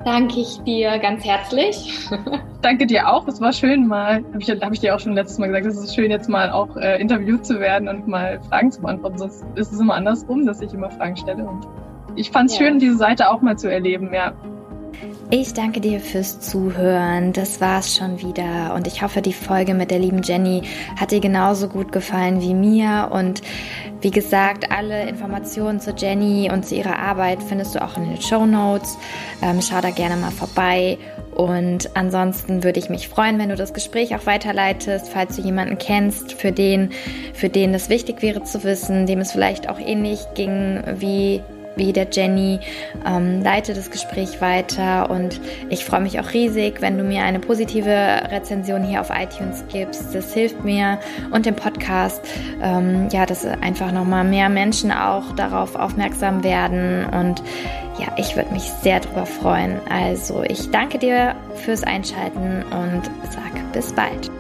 danke ich dir ganz herzlich. Danke dir auch. Es war schön mal, habe ich, hab ich dir auch schon letztes Mal gesagt, es ist schön jetzt mal auch äh, interviewt zu werden und mal Fragen zu beantworten. Sonst ist es immer andersrum, dass ich immer Fragen stelle. Und ich fand es ja. schön, diese Seite auch mal zu erleben, ja. Ich danke dir fürs Zuhören. Das war's schon wieder. Und ich hoffe, die Folge mit der lieben Jenny hat dir genauso gut gefallen wie mir. Und wie gesagt, alle Informationen zu Jenny und zu ihrer Arbeit findest du auch in den Show Notes. Ähm, schau da gerne mal vorbei. Und ansonsten würde ich mich freuen, wenn du das Gespräch auch weiterleitest, falls du jemanden kennst, für den, für den es wichtig wäre zu wissen, dem es vielleicht auch ähnlich ging wie wie der Jenny, ähm, leite das Gespräch weiter und ich freue mich auch riesig, wenn du mir eine positive Rezension hier auf iTunes gibst. Das hilft mir und dem Podcast, ähm, ja, dass einfach nochmal mehr Menschen auch darauf aufmerksam werden und ja, ich würde mich sehr darüber freuen. Also ich danke dir fürs Einschalten und sag bis bald.